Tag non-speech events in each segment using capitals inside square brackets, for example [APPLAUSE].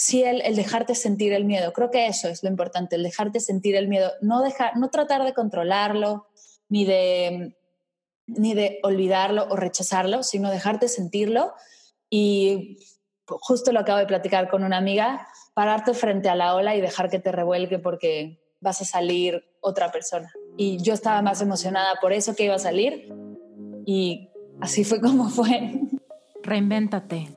sí el, dejarte sentir el miedo. Creo que eso es lo importante, el dejarte sentir el miedo. No, dejar, no tratar de controlarlo, ni de, ni de olvidarlo o rechazarlo, sino dejarte sentirlo. Y justo lo acabo de platicar con una amiga, pararte frente a la ola y dejar que te revuelque porque vas a salir otra persona. Y yo estaba más emocionada por eso que iba a salir y así fue como fue. Reinvéntate.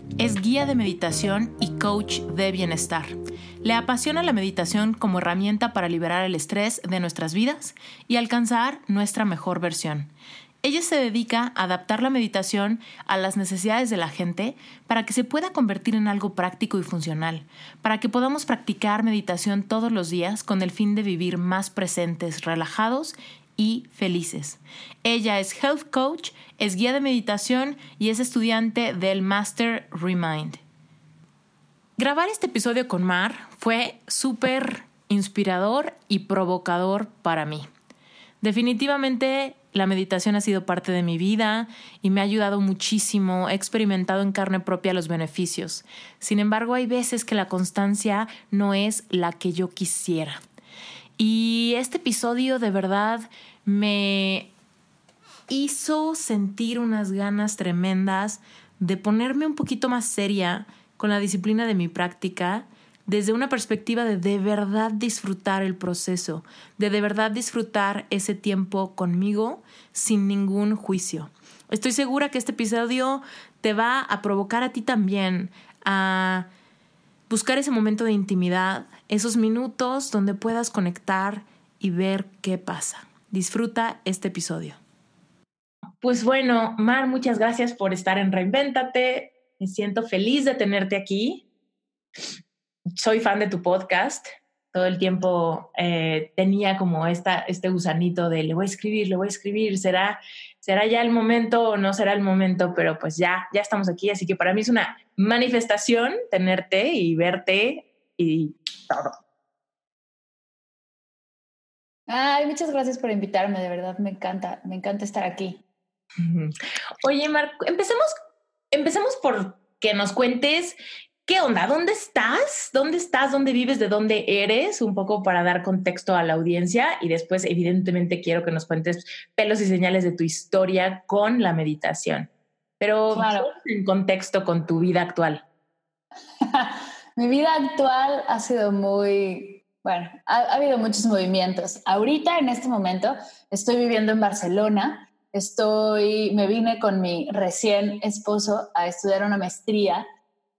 es guía de meditación y coach de bienestar. Le apasiona la meditación como herramienta para liberar el estrés de nuestras vidas y alcanzar nuestra mejor versión. Ella se dedica a adaptar la meditación a las necesidades de la gente para que se pueda convertir en algo práctico y funcional, para que podamos practicar meditación todos los días con el fin de vivir más presentes, relajados y felices. Ella es health coach, es guía de meditación y es estudiante del Master Remind. Grabar este episodio con Mar fue súper inspirador y provocador para mí. Definitivamente la meditación ha sido parte de mi vida y me ha ayudado muchísimo, he experimentado en carne propia los beneficios. Sin embargo, hay veces que la constancia no es la que yo quisiera. Y este episodio de verdad me hizo sentir unas ganas tremendas de ponerme un poquito más seria con la disciplina de mi práctica desde una perspectiva de de verdad disfrutar el proceso, de de verdad disfrutar ese tiempo conmigo sin ningún juicio. Estoy segura que este episodio te va a provocar a ti también a buscar ese momento de intimidad, esos minutos donde puedas conectar y ver qué pasa. Disfruta este episodio. Pues bueno, Mar, muchas gracias por estar en Reinvéntate. Me siento feliz de tenerte aquí. Soy fan de tu podcast. Todo el tiempo eh, tenía como esta, este gusanito de le voy a escribir, le voy a escribir. ¿Será, ¿Será ya el momento o no será el momento? Pero pues ya, ya estamos aquí. Así que para mí es una manifestación tenerte y verte y todo. Ay, muchas gracias por invitarme, de verdad me encanta, me encanta estar aquí. Oye, Marco, empecemos, empecemos por que nos cuentes qué onda, dónde estás, dónde estás, dónde vives, de dónde eres, un poco para dar contexto a la audiencia y después evidentemente quiero que nos cuentes pelos y señales de tu historia con la meditación. Pero en contexto con tu vida actual. [LAUGHS] Mi vida actual ha sido muy, bueno, ha, habido muchos movimientos. Ahorita, en este momento, estoy viviendo en Barcelona. Estoy, me vine con mi recién esposo a estudiar una maestría.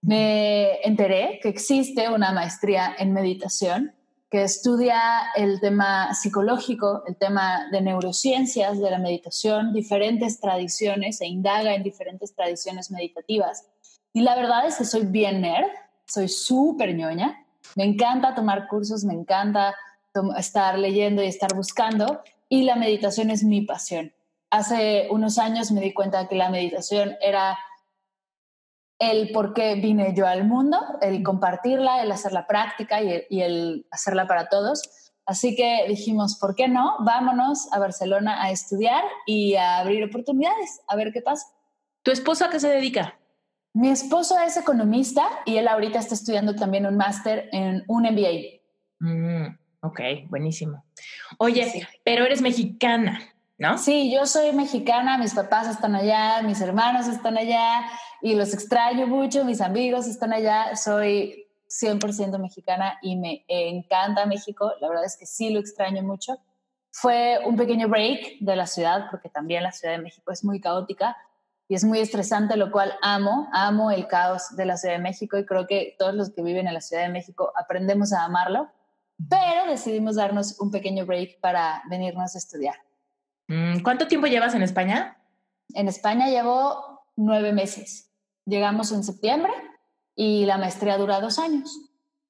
Me enteré que existe una maestría en meditación que estudia el tema psicológico, el tema de neurociencias, de la meditación, diferentes tradiciones e indaga en diferentes tradiciones meditativas. Y la verdad es que soy bien nerd, soy súper ñoña, me encanta tomar cursos, me encanta estar leyendo y estar buscando, y la meditación es mi pasión. Hace unos años me di cuenta que la meditación era el por qué vine yo al mundo, el compartirla, el hacer la práctica y el, hacerla para todos. Así que dijimos, ¿por qué no? Vámonos a Barcelona a estudiar y a abrir oportunidades, a ver qué pasa. ¿Tu esposo a qué se dedica? Mi esposo es economista y él ahorita está estudiando también un máster en un MBA. Mm, ok, buenísimo. Oye, pero eres mexicana, ¿no? Sí, yo soy mexicana, mis papás están allá, mis hermanos están allá y los extraño mucho, mis amigos están allá, soy 100% mexicana y me encanta México, la verdad es que sí lo extraño mucho. Fue un pequeño break de la ciudad, porque también la Ciudad de México es muy caótica, y es muy estresante, lo cual amo, amo el caos de la Ciudad de México y creo que todos los que viven en la Ciudad de México aprendemos a amarlo, pero decidimos darnos un pequeño break para venirnos a estudiar. Mm, ¿Cuánto tiempo llevas en España? En España llevo nueve meses. Llegamos en septiembre y la maestría dura dos años.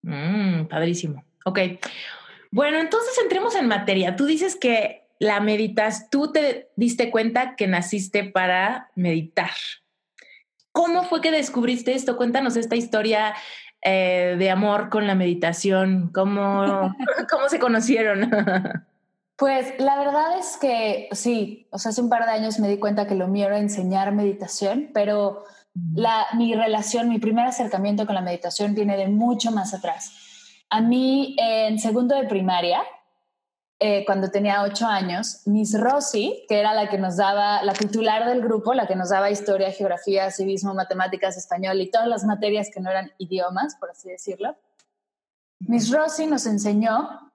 Mm, padrísimo. Ok. Bueno, entonces entremos en materia. Tú dices que la meditas, tú te diste cuenta que naciste para meditar. ¿Cómo fue que descubriste esto? Cuéntanos esta historia eh, de amor con la meditación. ¿Cómo, [LAUGHS] cómo se conocieron? [LAUGHS] Pues la verdad es que sí, o sea, hace un par de años me di cuenta que lo mío era enseñar meditación, pero la, mi relación, mi primer acercamiento con la meditación viene de mucho más atrás. A mí, en segundo de primaria, eh, cuando tenía ocho años, Miss Rossi, que era la que nos daba, la titular del grupo, la que nos daba historia, geografía, civismo, matemáticas, español y todas las materias que no eran idiomas, por así decirlo, Miss Rossi nos enseñó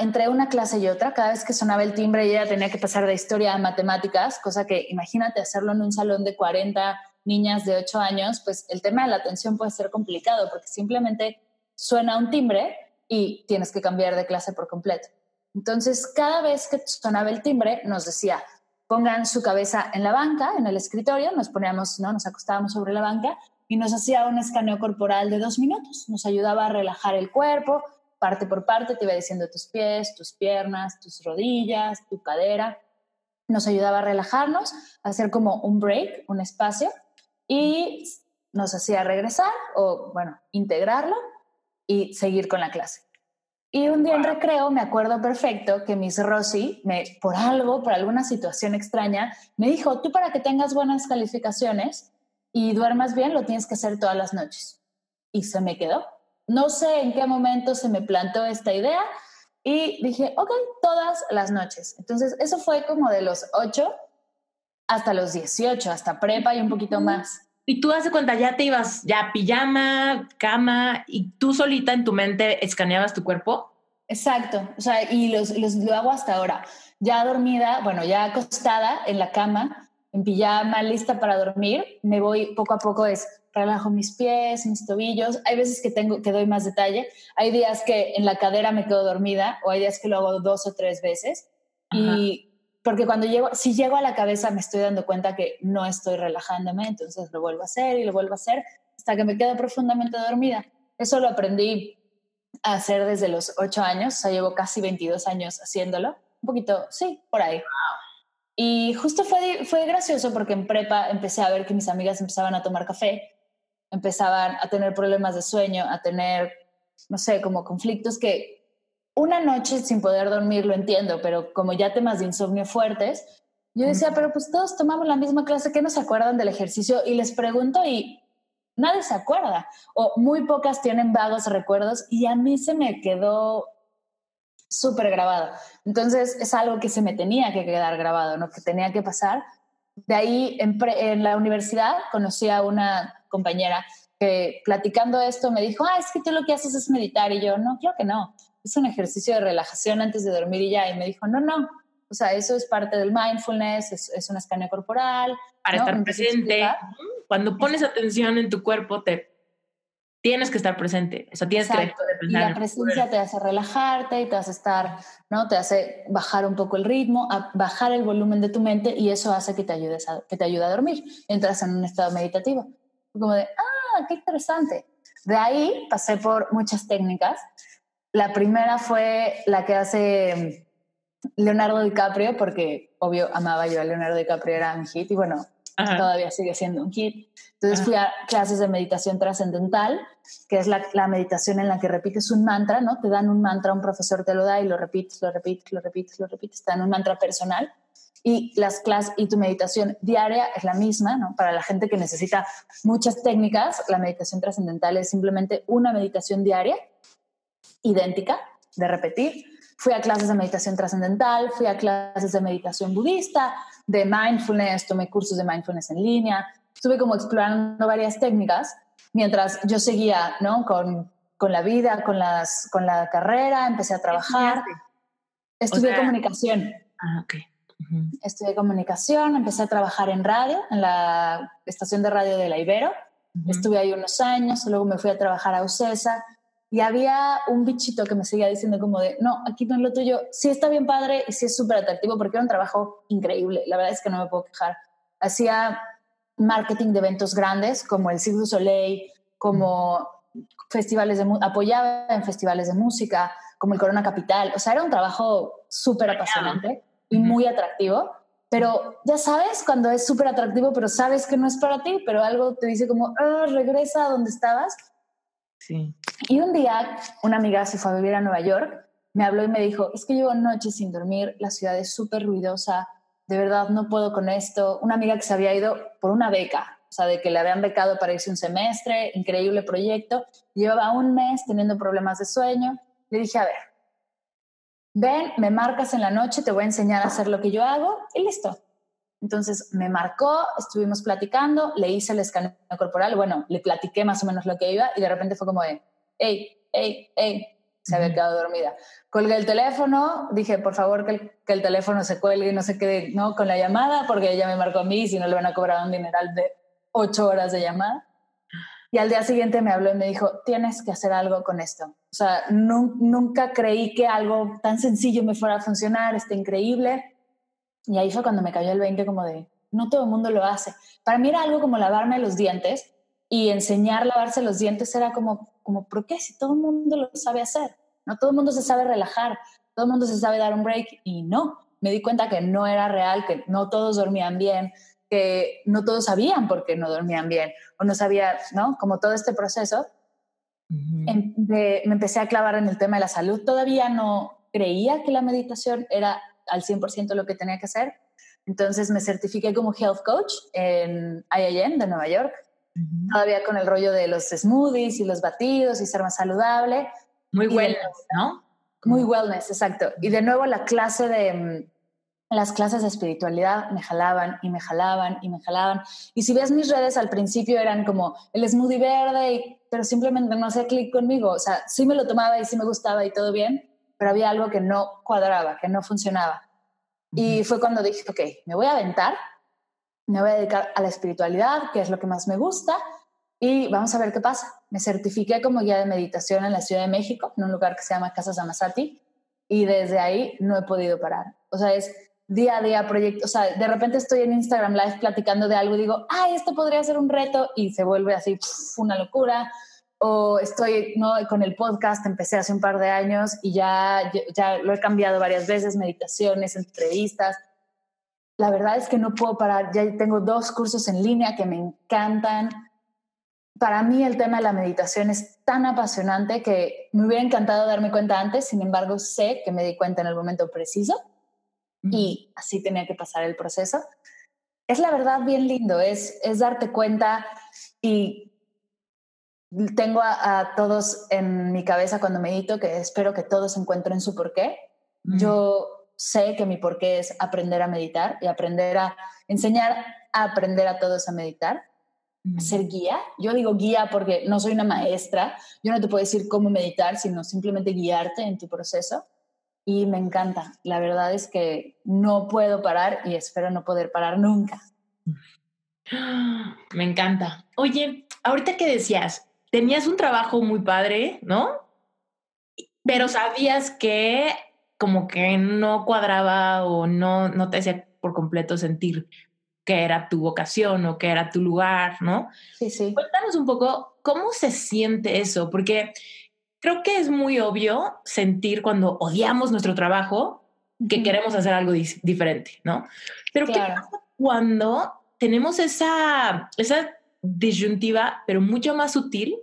entre una clase y otra, cada vez que sonaba el timbre ella tenía que pasar de historia a matemáticas, cosa que imagínate hacerlo en un salón de 40 niñas de 8 años, pues el tema de la atención puede ser complicado porque simplemente suena un timbre y tienes que cambiar de clase por completo. Entonces, cada vez que sonaba el timbre, nos decía, pongan su cabeza en la banca, en el escritorio, nos poníamos, ¿no? nos acostábamos sobre la banca y nos hacía un escaneo corporal de dos minutos. Nos ayudaba a relajar el cuerpo, parte por parte, te iba diciendo tus pies, tus piernas, tus rodillas, tu cadera. Nos ayudaba a relajarnos, a hacer como un break, un espacio, y nos hacía regresar o, bueno, integrarlo y seguir con la clase. Y un día en recreo me acuerdo perfecto que Miss Rossi, me, por algo, por alguna situación extraña, me dijo, tú para que tengas buenas calificaciones y duermas bien, lo tienes que hacer todas las noches. Y se me quedó. No sé en qué momento se me plantó esta idea y dije, ok, todas las noches. Entonces, eso fue como de los 8 hasta los 18, hasta prepa y un poquito más. Y tú hace cuenta, ya te ibas, ya pijama, cama, y tú solita en tu mente escaneabas tu cuerpo. Exacto, o sea, y los, los, lo hago hasta ahora. Ya dormida, bueno, ya acostada en la cama, en pijama, lista para dormir, me voy poco a poco, es relajo mis pies, mis tobillos. Hay veces que tengo que doy más detalle. Hay días que en la cadera me quedo dormida o hay días que lo hago dos o tres veces. Y porque cuando llego, si llego a la cabeza me estoy dando cuenta que no estoy relajándome, entonces lo vuelvo a hacer y lo vuelvo a hacer hasta que me quedo profundamente dormida. Eso lo aprendí a hacer desde los ocho años, o sea, llevo casi 22 años haciéndolo. Un poquito, sí, por ahí. Y justo fue, fue gracioso porque en prepa empecé a ver que mis amigas empezaban a tomar café empezaban a tener problemas de sueño, a tener, no sé, como conflictos que una noche sin poder dormir lo entiendo, pero como ya temas de insomnio fuertes, yo decía, pero pues todos tomamos la misma clase, ¿qué no se acuerdan del ejercicio? Y les pregunto y nadie se acuerda, o muy pocas tienen vagos recuerdos y a mí se me quedó súper grabado. Entonces es algo que se me tenía que quedar grabado, ¿no? Que tenía que pasar. De ahí en, en la universidad conocí a una compañera que platicando esto me dijo, ah, es que tú lo que haces es meditar. Y yo, no, creo que no. Es un ejercicio de relajación antes de dormir y ya. Y me dijo, no, no. O sea, eso es parte del mindfulness, es, es una escaneo corporal. Para estar presente. Cuando pones atención en tu cuerpo, te tienes que estar presente. O sea, tienes que Y la presencia te hace relajarte y te hace estar, ¿no? Te hace bajar un poco el ritmo, bajar el volumen de tu mente y eso hace que te ayudes a, que te ayude a dormir. Entras en un estado meditativo como de, ah, qué interesante. De ahí pasé por muchas técnicas. La primera fue la que hace Leonardo DiCaprio, porque obvio amaba yo a Leonardo DiCaprio, era mi hit y bueno, todavía sigue siendo un hit. Entonces fui a clases de meditación trascendental, que es la, la, meditación en la que repites un mantra, ¿no? Te dan un mantra, un profesor te lo da y lo repites, lo repites, lo repites, lo repites, te dan un mantra personal y las clases y tu meditación diaria es la misma, ¿no? Para la gente que necesita muchas técnicas, la meditación trascendental es simplemente una meditación diaria, idéntica, de repetir. Fui a clases de meditación trascendental, fui a clases de meditación budista, de mindfulness, tomé cursos de mindfulness en línea, estuve como explorando varias técnicas mientras yo seguía, ¿no? Con, con la vida, con, las, con la carrera, empecé a trabajar. Estudié comunicación. Ah, ok Estudié comunicación, empecé a trabajar en radio, en la estación de radio de la Ibero. Estuve ahí unos años, luego me fui a trabajar a UCESA y había un bichito que me seguía diciendo como de, no, aquí no es lo tuyo, sí está bien padre y sí es súper atractivo porque era un trabajo increíble, la verdad es que no me puedo quejar. Hacía marketing de eventos grandes como el Cirque du Soleil, como festivales de apoyaba en festivales de música, como el Corona Capital, o sea, era un trabajo súper apasionante y muy atractivo, pero ya sabes cuando es súper atractivo, pero sabes que no es para ti, pero algo te dice como, ah, regresa a donde estabas. Sí. Y un día una amiga se fue a vivir a Nueva York, me habló y me dijo, es que llevo noches sin dormir, la ciudad es súper ruidosa, de verdad no puedo con esto. Una amiga que se había ido por una beca, o sea, de que le habían becado para irse un semestre, increíble proyecto, llevaba un mes teniendo problemas de sueño. Le dije, a ver, ven, me marcas en la noche, te voy a enseñar a hacer lo que yo hago y listo. Entonces me marcó, estuvimos platicando, le hice el escaneo corporal, bueno, le platiqué más o menos lo que iba y de repente fue como de, hey, hey, hey, se había quedado dormida. Colgué el teléfono, dije, por favor, que el, que el, teléfono se cuelgue y no se quede ¿no? con la llamada, porque ella me marcó a mí, si no le van a cobrar un dineral de ocho horas de llamada. Y al día siguiente me habló y me dijo, tienes que hacer algo con esto. O sea, nunca creí que algo tan sencillo me fuera a funcionar, está increíble. Y ahí fue cuando me cayó el 20 como de, no todo el mundo lo hace. Para mí era algo como lavarme los dientes y enseñar a lavarse los dientes era como, como, ¿por qué? Si todo el mundo lo sabe hacer. No todo el mundo se sabe relajar, todo el mundo se sabe dar un break y no. Me di cuenta que no era real, que no todos dormían bien, que no todos sabían por qué no dormían bien o no sabía, ¿no? Como todo este proceso. Me empecé a clavar en el tema de la salud. Todavía no creía que la meditación era al 100% lo que tenía que hacer. Entonces me certifiqué como health coach en IIM de Nueva York, todavía con el rollo de los smoothies y los batidos y ser más saludable. Muy wellness, ¿no? Muy wellness, exacto. Y de nuevo la clase de, mm, las clases de espiritualidad me jalaban y me jalaban y me jalaban. Y si ves mis redes al principio eran como el smoothie verde, pero simplemente no hacía clic conmigo. O sea, sí me lo tomaba y sí me gustaba y todo bien, pero había algo que no cuadraba, que no funcionaba. Y fue cuando dije, ok, me voy a aventar, me voy a dedicar a la espiritualidad, que es lo que más me gusta, y vamos a ver qué pasa. Me certifiqué como guía de meditación en la Ciudad de México, en un lugar que se llama Casa Samasati, y desde ahí no he podido parar. O sea, es día a día proyecto, o sea, de repente estoy en Instagram Live platicando de algo y digo, ah, esto podría ser un reto y se vuelve así una locura. O estoy ¿no? con el podcast, empecé hace un par de años y ya, ya lo he cambiado varias veces, meditaciones, entrevistas. La verdad es que no puedo parar, ya tengo dos cursos en línea que me encantan. Para mí el tema de la meditación es tan apasionante que me hubiera encantado darme cuenta antes, sin embargo sé que me di cuenta en el momento preciso y así tenía que pasar el proceso. Es la verdad bien lindo, es, es darte cuenta y tengo a, todos en mi cabeza cuando medito que espero que todos encuentren su porqué. Yo sé que mi porqué es aprender a meditar y aprender a enseñar a aprender a todos a meditar, a ser guía. Yo digo guía porque no soy una maestra, yo no te puedo decir cómo meditar, sino simplemente guiarte en tu proceso y me encanta. La verdad es que no puedo parar y espero no poder parar nunca. [GASPS] Me encanta. Oye, ahorita que decías, tenías un trabajo muy padre, ¿no? Pero sabías que como que no cuadraba o no, no te hacía por completo sentir que era tu vocación o que era tu lugar, ¿no? Sí, sí. Cuéntanos un poco cómo se siente eso, porque creo que es muy obvio sentir cuando odiamos nuestro trabajo que queremos hacer algo diferente, ¿no? Pero ¿qué pasa cuando tenemos esa, esa disyuntiva, pero mucho más sutil,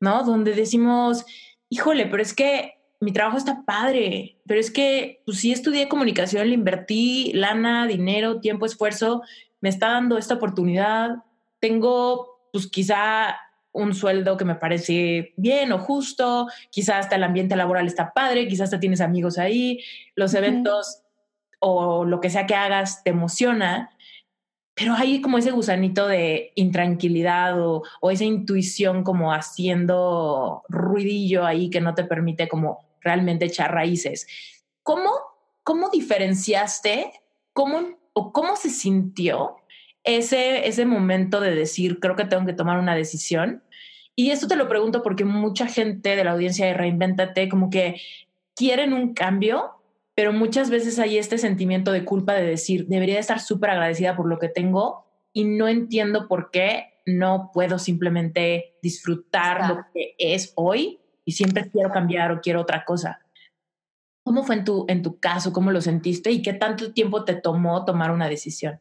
¿no? Donde decimos, híjole, pero es que mi trabajo está padre, pero es que pues sí estudié comunicación, le invertí lana, dinero, tiempo, esfuerzo, me está dando esta oportunidad, tengo pues quizá un sueldo que me parece bien o justo, quizás hasta el ambiente laboral está padre, quizás hasta tienes amigos ahí, los eventos o lo que sea que hagas te emociona, pero hay como ese gusanito de intranquilidad o, o, esa intuición como haciendo ruidillo ahí que no te permite como realmente echar raíces. ¿Cómo, cómo diferenciaste cómo o cómo se sintió ese, ese momento de decir, creo que tengo que tomar una decisión. Y esto te lo pregunto porque mucha gente de la audiencia de Reinventate como que quieren un cambio, pero muchas veces hay este sentimiento de culpa de decir, debería estar súper agradecida por lo que tengo y no entiendo por qué no puedo simplemente disfrutar lo que es hoy y siempre quiero cambiar o quiero otra cosa. ¿Cómo fue en tu, en tu caso? ¿Cómo lo sentiste? ¿Y qué tanto tiempo te tomó tomar una decisión?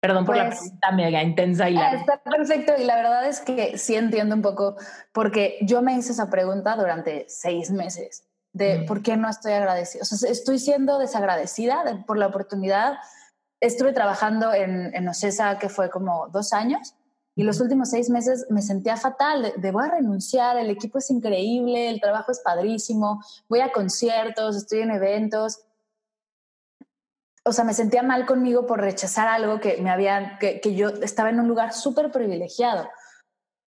Perdón por la pues, pregunta mega intensa y. Está perfecto y la verdad es que sí entiendo un poco porque yo me hice esa pregunta durante seis meses de por qué no estoy agradecida. O sea, estoy siendo desagradecida por la oportunidad. Estuve trabajando en, en Ocesa que fue como dos años y los últimos seis meses me sentía fatal, de, voy a renunciar, el equipo es increíble, el trabajo es padrísimo, voy a conciertos, estoy en eventos. O sea, me sentía mal conmigo por rechazar algo que me habían, que, yo estaba en un lugar súper privilegiado.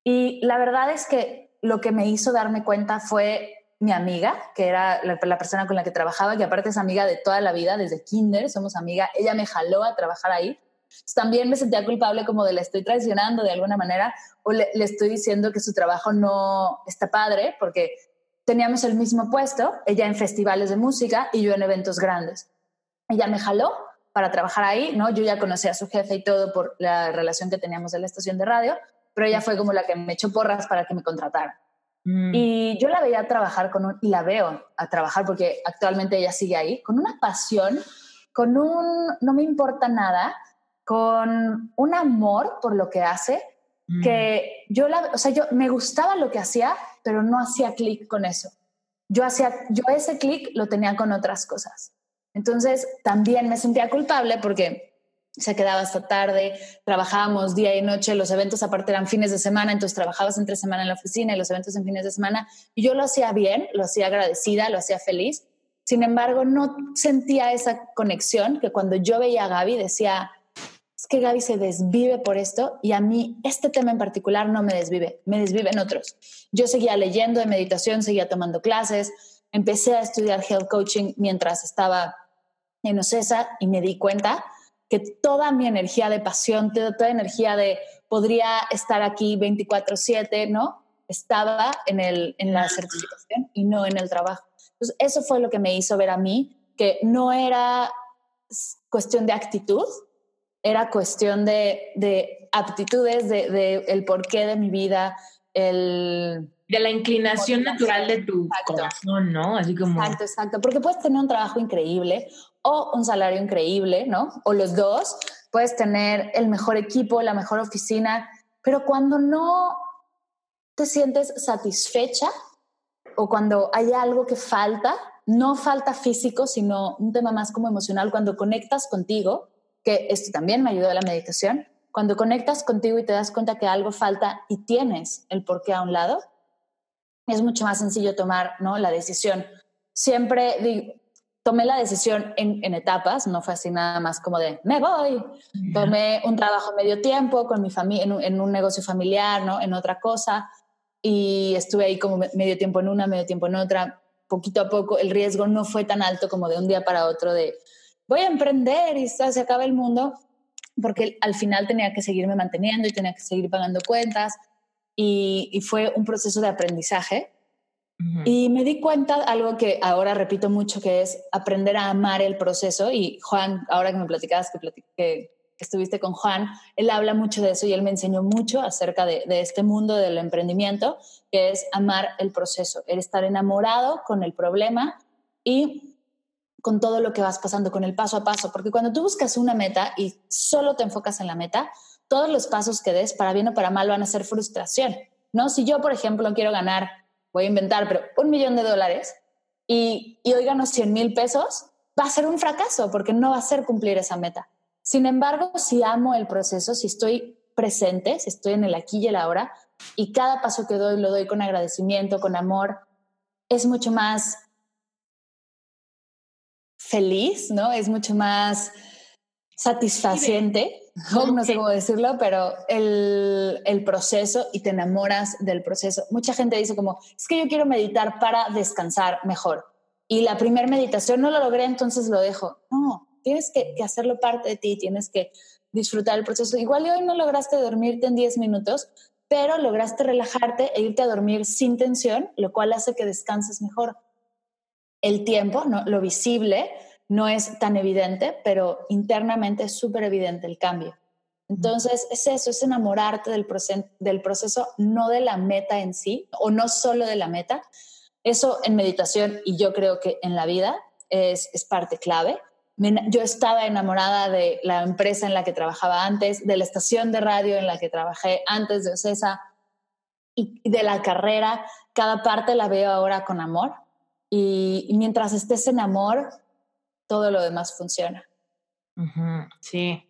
Y la verdad es que lo que me hizo darme cuenta fue mi amiga, que era la, la, persona con la que trabajaba, que aparte es amiga de toda la vida, desde kinder, somos amiga, ella me jaló a trabajar ahí también me sentía culpable como de la estoy traicionando de alguna manera o le, estoy diciendo que su trabajo no está padre porque teníamos el mismo puesto, ella en festivales de música y yo en eventos grandes. Ella me jaló para trabajar ahí, ¿no? Yo ya conocía a su jefe y todo por la relación que teníamos en la estación de radio, pero ella fue como la que me echó porras para que me contratara. Mm. Y yo la veía trabajar con un, y la veo a trabajar porque actualmente ella sigue ahí, con una pasión, con un no me importa nada, con un amor por lo que hace, mm. que yo, la, o sea, yo me gustaba lo que hacía, pero no hacía clic con eso. Yo, hacía, yo ese clic lo tenía con otras cosas. Entonces también me sentía culpable porque se quedaba hasta tarde, trabajábamos día y noche, los eventos aparte eran fines de semana, entonces trabajabas entre semana en la oficina y los eventos en fines de semana. Yo lo hacía bien, lo hacía agradecida, lo hacía feliz. Sin embargo, no sentía esa conexión que cuando yo veía a Gaby decía, es que Gaby se desvive por esto y a mí este tema en particular no me desvive, me desviven otros. Yo seguía leyendo de meditación, seguía tomando clases, empecé a estudiar health coaching mientras estaba en OCESA y me di cuenta que toda mi energía de pasión, toda, toda energía de podría estar aquí 24/7, ¿no? Estaba en, el, en la certificación y no en el trabajo. Entonces, eso fue lo que me hizo ver a mí que no era cuestión de actitud, era cuestión de, de aptitudes, de, de, el porqué de mi vida, el... De la inclinación natural de tu corazón, ¿no? Así como... Exacto, exacto. Porque puedes tener un trabajo increíble o un salario increíble, ¿no? O los dos. Puedes tener el mejor equipo, la mejor oficina, pero cuando no te sientes satisfecha o cuando hay algo que falta, no falta físico, sino un tema más como emocional, cuando conectas contigo, que esto también me ayudó a la meditación, cuando conectas contigo y te das cuenta que algo falta y tienes el porqué a un lado, es mucho más sencillo tomar ¿no? la decisión. Siempre digo, tomé la decisión en, etapas, no fue así nada más como de, me voy. Tomé un trabajo medio tiempo con mi familia, en, en, un negocio familiar, ¿no? en otra cosa, y estuve ahí como medio tiempo en una, medio tiempo en otra. Poquito a poco el riesgo no fue tan alto como de un día para otro de, voy a emprender y se acaba el mundo, porque al final tenía que seguirme manteniendo y tenía que seguir pagando cuentas y, fue un proceso de aprendizaje. Y me di cuenta algo que ahora repito mucho, que es aprender a amar el proceso. Y Juan, ahora que me platicabas que, que, estuviste con Juan, él habla mucho de eso y él me enseñó mucho acerca de, de, este mundo del emprendimiento, que es amar el proceso, el estar enamorado con el problema y con todo lo que vas pasando, con el paso a paso, porque cuando tú buscas una meta y solo te enfocas en la meta, todos los pasos que des, para bien o para mal, van a ser frustración, ¿no? Si yo, por ejemplo, quiero ganar, voy a inventar, pero un millón de dólares y, y hoy gano 100 mil pesos, va a ser un fracaso porque no va a ser cumplir esa meta. Sin embargo, si amo el proceso, si estoy presente, si estoy en el aquí y el ahora, y cada paso que doy lo doy con agradecimiento, con amor, es mucho más feliz, ¿no? Es mucho más satisfaciente, [LAUGHS] no sé cómo decirlo, pero el, el, proceso y te enamoras del proceso. Mucha gente dice como, es que yo quiero meditar para descansar mejor. Y la primera meditación no lo logré, entonces lo dejo. No, tienes que, que hacerlo parte de ti, tienes que disfrutar el proceso. Igual hoy no lograste dormirte en 10 minutos, pero lograste relajarte e irte a dormir sin tensión, lo cual hace que descanses mejor. El tiempo, ¿no? lo visible, no es tan evidente, pero internamente es súper evidente el cambio. Entonces, es eso, es enamorarte del, del proceso, no de la meta en sí, o no solo de la meta. Eso en meditación y yo creo que en la vida es, es parte clave. Yo estaba enamorada de la empresa en la que trabajaba antes, de la estación de radio en la que trabajé antes de OCESA y de la carrera. Cada parte la veo ahora con amor. Y, mientras estés en amor, todo lo demás funciona. sí,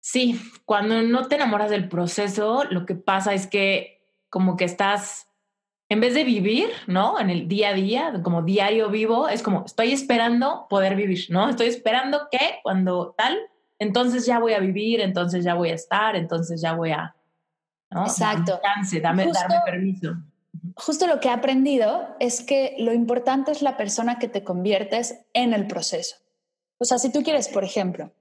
Sí, cuando no te enamoras del proceso, lo que pasa es que como que estás, en vez de vivir, ¿no? En el día a día, como diario vivo, es como, estoy esperando poder vivir, ¿no? Estoy esperando que cuando tal, entonces ya voy a vivir, entonces ya voy a estar, entonces ya voy a... ¿no? Exacto. Dame, darme permiso. Justo lo que he aprendido es que lo importante es la persona que te conviertes en el proceso. O sea, si tú quieres, por ejemplo,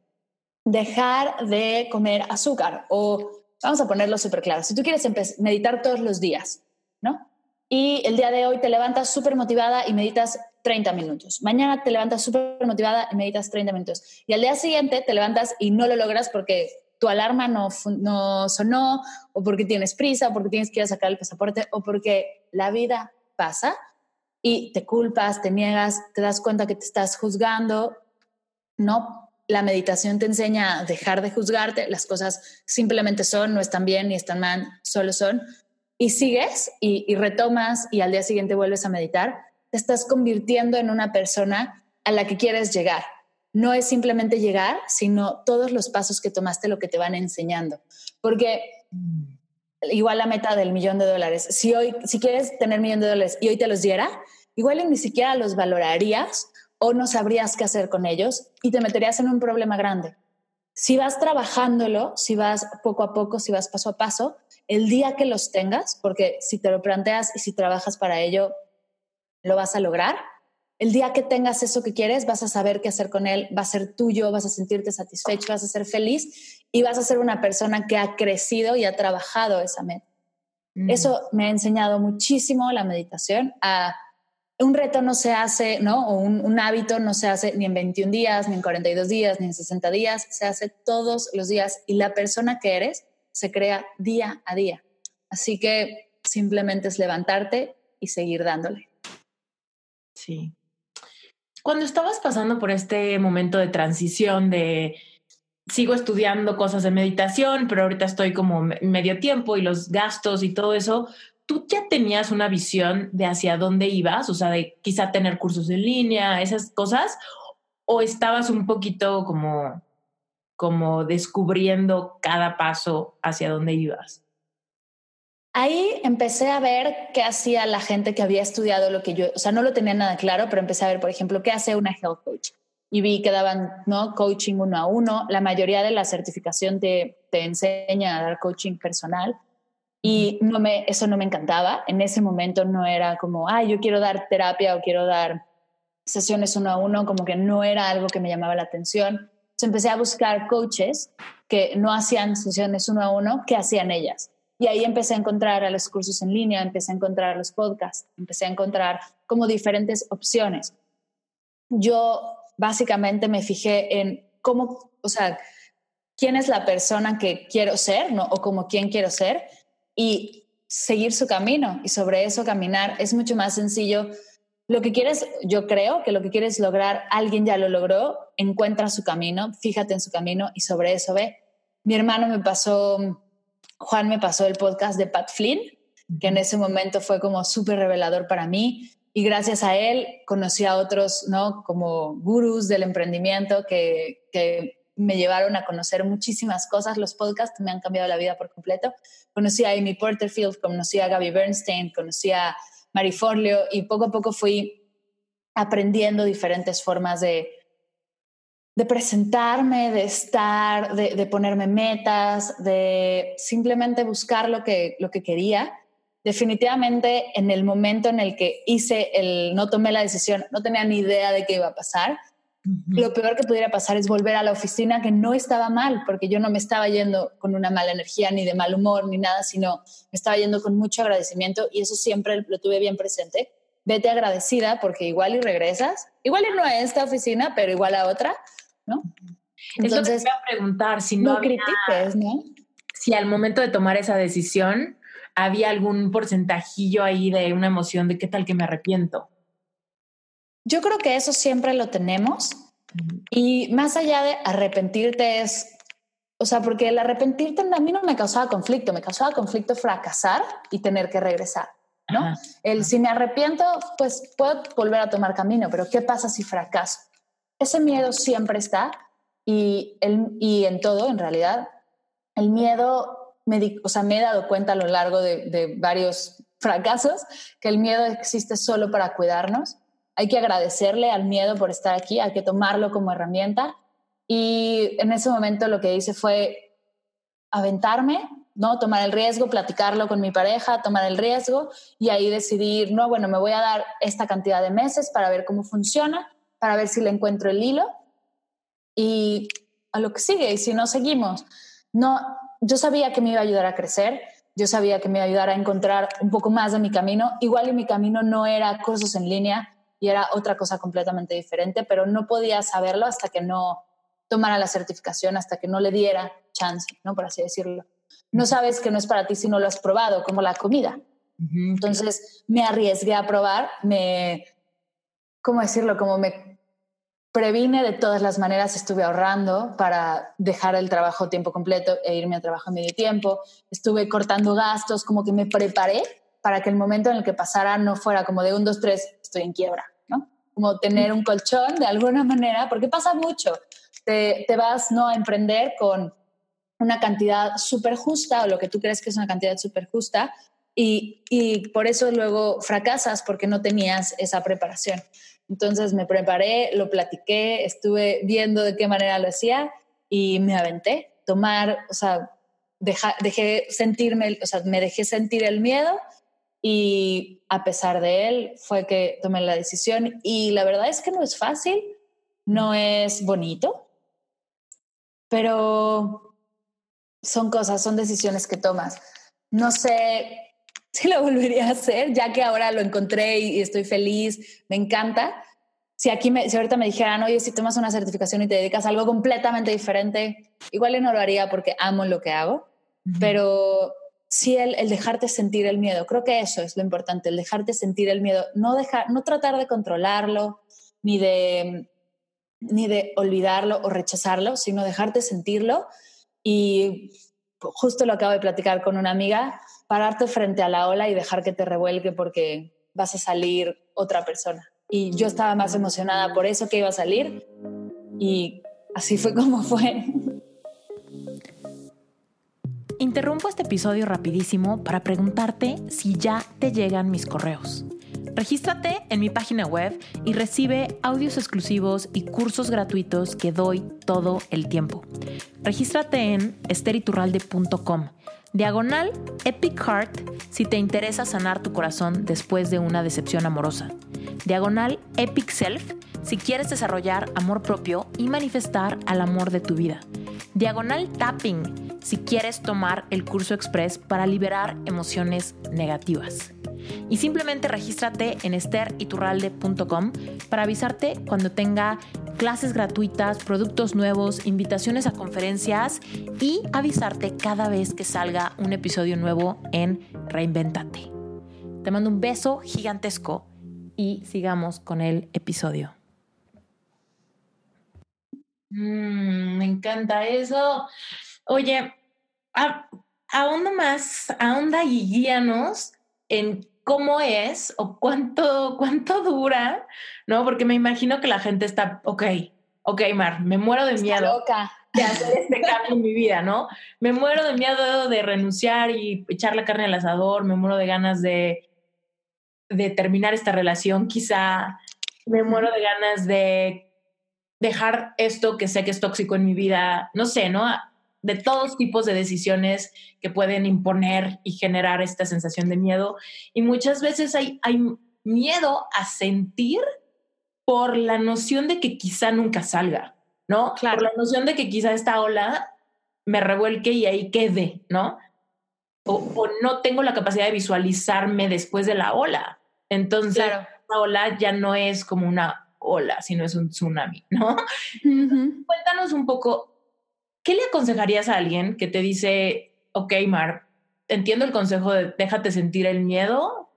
dejar de comer azúcar o vamos a ponerlo súper claro, si tú quieres meditar todos los días, ¿no? Y el día de hoy te levantas súper motivada y meditas 30 minutos. Mañana te levantas súper motivada y meditas 30 minutos. Y al día siguiente te levantas y no lo logras porque tu alarma no, no sonó o porque tienes prisa o porque tienes que ir a sacar el pasaporte o porque la vida pasa y te culpas, te niegas, te das cuenta que te estás juzgando, no la meditación te enseña a dejar de juzgarte, las cosas simplemente son, no están bien ni están mal, solo son, y sigues y, retomas y al día siguiente vuelves a meditar, te estás convirtiendo en una persona a la que quieres llegar. No es simplemente llegar, sino todos los pasos que tomaste lo que te van enseñando. Porque igual la meta del millón de dólares, si hoy, si quieres tener millón de dólares y hoy te los diera, igual ni siquiera los valorarías o no sabrías qué hacer con ellos y te meterías en un problema grande. Si vas trabajándolo, si vas poco a poco, si vas paso a paso, el día que los tengas, porque si te lo planteas y si trabajas para ello, lo vas a lograr. El día que tengas eso que quieres, vas a saber qué hacer con él, va a ser tuyo, vas a sentirte satisfecho, vas a ser feliz y vas a ser una persona que ha crecido y ha trabajado esa meta. Mm. Eso me ha enseñado muchísimo la meditación a un reto no se hace, ¿no? O un, hábito no se hace ni en 21 días, ni en 42 días, ni en 60 días, se hace todos los días y la persona que eres se crea día a día. Así que simplemente es levantarte y seguir dándole. Sí. Cuando estabas pasando por este momento de transición de sigo estudiando cosas de meditación, pero ahorita estoy como medio tiempo y los gastos y todo eso, ¿tú ya tenías una visión de hacia dónde ibas? O sea, de quizá tener cursos en línea, esas cosas, o estabas un poquito como, como descubriendo cada paso hacia dónde ibas? Ahí empecé a ver qué hacía la gente que había estudiado lo que yo, o sea, no lo tenía nada claro, pero empecé a ver, por ejemplo, qué hace una health coach. Y vi que daban ¿no? coaching uno a uno. La mayoría de la certificación te, enseña a dar coaching personal y no me, eso no me encantaba. En ese momento no era como, ay, yo quiero dar terapia o quiero dar sesiones uno a uno, como que no era algo que me llamaba la atención. Entonces empecé a buscar coaches que no hacían sesiones uno a uno, que hacían ellas. Y ahí empecé a encontrar a los cursos en línea, empecé a encontrar los podcasts, empecé a encontrar como diferentes opciones. Yo básicamente me fijé en cómo, o sea, quién es la persona que quiero ser, ¿no? O como quién quiero ser y seguir su camino y sobre eso caminar. Es mucho más sencillo. Lo que quieres, yo creo que lo que quieres lograr, alguien ya lo logró, encuentra su camino, fíjate en su camino y sobre eso ve. Mi hermano me pasó, Juan me pasó el podcast de Pat Flynn, que en ese momento fue como súper revelador para mí. Y gracias a él conocí a otros, ¿no? Como gurús del emprendimiento que, que me llevaron a conocer muchísimas cosas. Los podcasts me han cambiado la vida por completo. Conocí a Amy Porterfield, conocí a Gaby Bernstein, conocí a Mari Forleo y poco a poco fui aprendiendo diferentes formas de, de presentarme, de estar, de, ponerme metas, de simplemente buscar lo que, lo que quería. Definitivamente en el momento en el que hice el, no tomé la decisión, no tenía ni idea de qué iba a pasar, lo peor que pudiera pasar es volver a la oficina, que no estaba mal, porque yo no me estaba yendo con una mala energía, ni de mal humor, ni nada, sino me estaba yendo con mucho agradecimiento y eso siempre lo tuve bien presente. Vete agradecida porque igual y regresas, igual y no a esta oficina, pero igual a otra, ¿no? Entonces, es lo que a preguntar, si no, no critiques, ¿no? Si al momento de tomar esa decisión había algún porcentajillo ahí de una emoción de qué tal que me arrepiento. Yo creo que eso siempre lo tenemos y más allá de arrepentirte es, o sea, porque el arrepentirte a mí no me causaba conflicto, me causaba conflicto fracasar y tener que regresar, ¿no? El si me arrepiento, pues puedo volver a tomar camino, pero ¿qué pasa si fracaso? Ese miedo siempre está y, el, y en todo, en realidad, el miedo, me, o sea, me he dado cuenta a lo largo de, de varios fracasos que el miedo existe solo para cuidarnos hay que agradecerle al miedo por estar aquí, hay que tomarlo como herramienta. Y en ese momento lo que hice fue aventarme, ¿no? Tomar el riesgo, platicarlo con mi pareja, tomar el riesgo y ahí decidir, no, bueno, me voy a dar esta cantidad de meses para ver cómo funciona, para ver si le encuentro el hilo y a lo que sigue. Y si no seguimos, no, yo sabía que me iba a ayudar a crecer, yo sabía que me iba a ayudar a encontrar un poco más de mi camino. Igual y mi camino no era cursos en línea, y era otra cosa completamente diferente, pero no podía saberlo hasta que no tomara la certificación, hasta que no le diera chance, ¿no? Por así decirlo. No sabes que no es para ti si no lo has probado, como la comida. Entonces me arriesgué a probar, me, ¿cómo decirlo? Como me previne de todas las maneras, estuve ahorrando para dejar el trabajo tiempo completo e irme a trabajo a medio tiempo, estuve cortando gastos, como que me preparé para que el momento en el que pasara no fuera como de un, dos, tres, estoy en quiebra como tener un colchón de alguna manera, porque pasa mucho. Te, te vas ¿no? a emprender con una cantidad súper justa o lo que tú crees que es una cantidad súper justa y, y por eso luego fracasas porque no tenías esa preparación. Entonces me preparé, lo platiqué, estuve viendo de qué manera lo hacía y me aventé. Tomar, o sea, dejé sentirme, o sea, me dejé sentir el miedo y a pesar de él fue que tomé la decisión y la verdad es que no es fácil, no es bonito, pero son cosas, son decisiones que tomas. No sé si lo volvería a hacer, ya que ahora lo encontré y estoy feliz, me encanta. Si aquí me, si ahorita me dijeran, oye, si tomas una certificación y te dedicas a algo completamente diferente, igual no lo haría porque amo lo que hago, pero sí el, el, dejarte sentir el miedo. Creo que eso es lo importante, el dejarte sentir el miedo. No, dejar, no tratar de controlarlo, ni de, ni de olvidarlo o rechazarlo, sino dejarte sentirlo. Y justo lo acabo de platicar con una amiga, pararte frente a la ola y dejar que te revuelque porque vas a salir otra persona. Y yo estaba más emocionada por eso que iba a salir y así fue como [LAUGHS] fue. Interrumpo este episodio rapidísimo para preguntarte si ya te llegan mis correos. Regístrate en mi página web y recibe audios exclusivos y cursos gratuitos que doy todo el tiempo. Regístrate en esteriturralde.com. Diagonal Epic Heart si te interesa sanar tu corazón después de una decepción amorosa. Diagonal Epic Self si quieres desarrollar amor propio y manifestar al amor de tu vida. Diagonal Tapping si quieres tomar el curso express para liberar emociones negativas. Y simplemente regístrate en esteriturralde.com para avisarte cuando tenga clases gratuitas, productos nuevos, invitaciones a conferencias y avisarte cada vez que salga un episodio nuevo en Reinventate. Te mando un beso gigantesco y sigamos con el episodio. Mm, me encanta eso. Oye, ahonda más, ahonda y guíanos en cómo es o cuánto, cuánto dura, ¿no? Porque me imagino que la gente está, ok, ok, Mar, me muero de miedo loca. de hacer este cambio en mi vida, ¿no? Me muero de miedo de renunciar y echar la carne al asador, me muero de ganas de, de terminar esta relación, quizá, me muero de ganas de dejar esto que sé que es tóxico en mi vida, no sé, ¿no? De todos tipos de decisiones que pueden imponer y generar esta sensación de miedo. Y muchas veces hay, hay miedo a sentir por la noción de que quizá nunca salga, ¿no? Claro. Por la noción de que quizá esta ola me revuelque y ahí quede, ¿no? O, no tengo la capacidad de visualizarme después de la ola. Entonces, la ola ya no es como una ola, sino es un tsunami, ¿no? Cuéntanos un poco, ¿qué le aconsejarías a alguien que te dice, ok, Mar, entiendo el consejo de déjate sentir el miedo,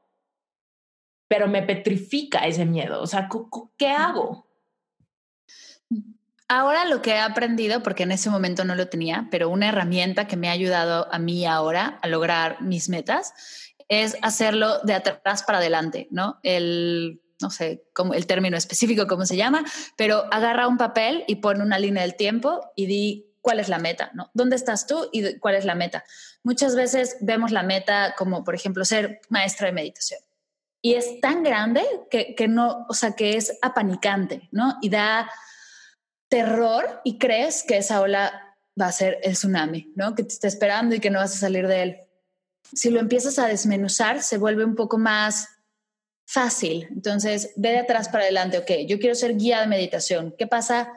pero me petrifica ese miedo. O sea, ¿qué hago? Ahora lo que he aprendido, porque en ese momento no lo tenía, pero una herramienta que me ha ayudado a mí ahora a lograr mis metas es hacerlo de atrás para adelante, ¿no? El, no sé cómo, el término específico, cómo se llama, pero agarra un papel y pone una línea del tiempo y di cuál es la meta, ¿no? ¿Dónde estás tú y cuál es la meta? Muchas veces vemos la meta como, por ejemplo, ser maestra de meditación y es tan grande que, que, no, o sea, que es apanicante, ¿no? Y da terror y crees que esa ola va a ser el tsunami, ¿no? Que te está esperando y que no vas a salir de él. Si lo empiezas a desmenuzar, se vuelve un poco más fácil. Entonces, ve de atrás para adelante, ok, yo quiero ser guía de meditación. ¿Qué pasa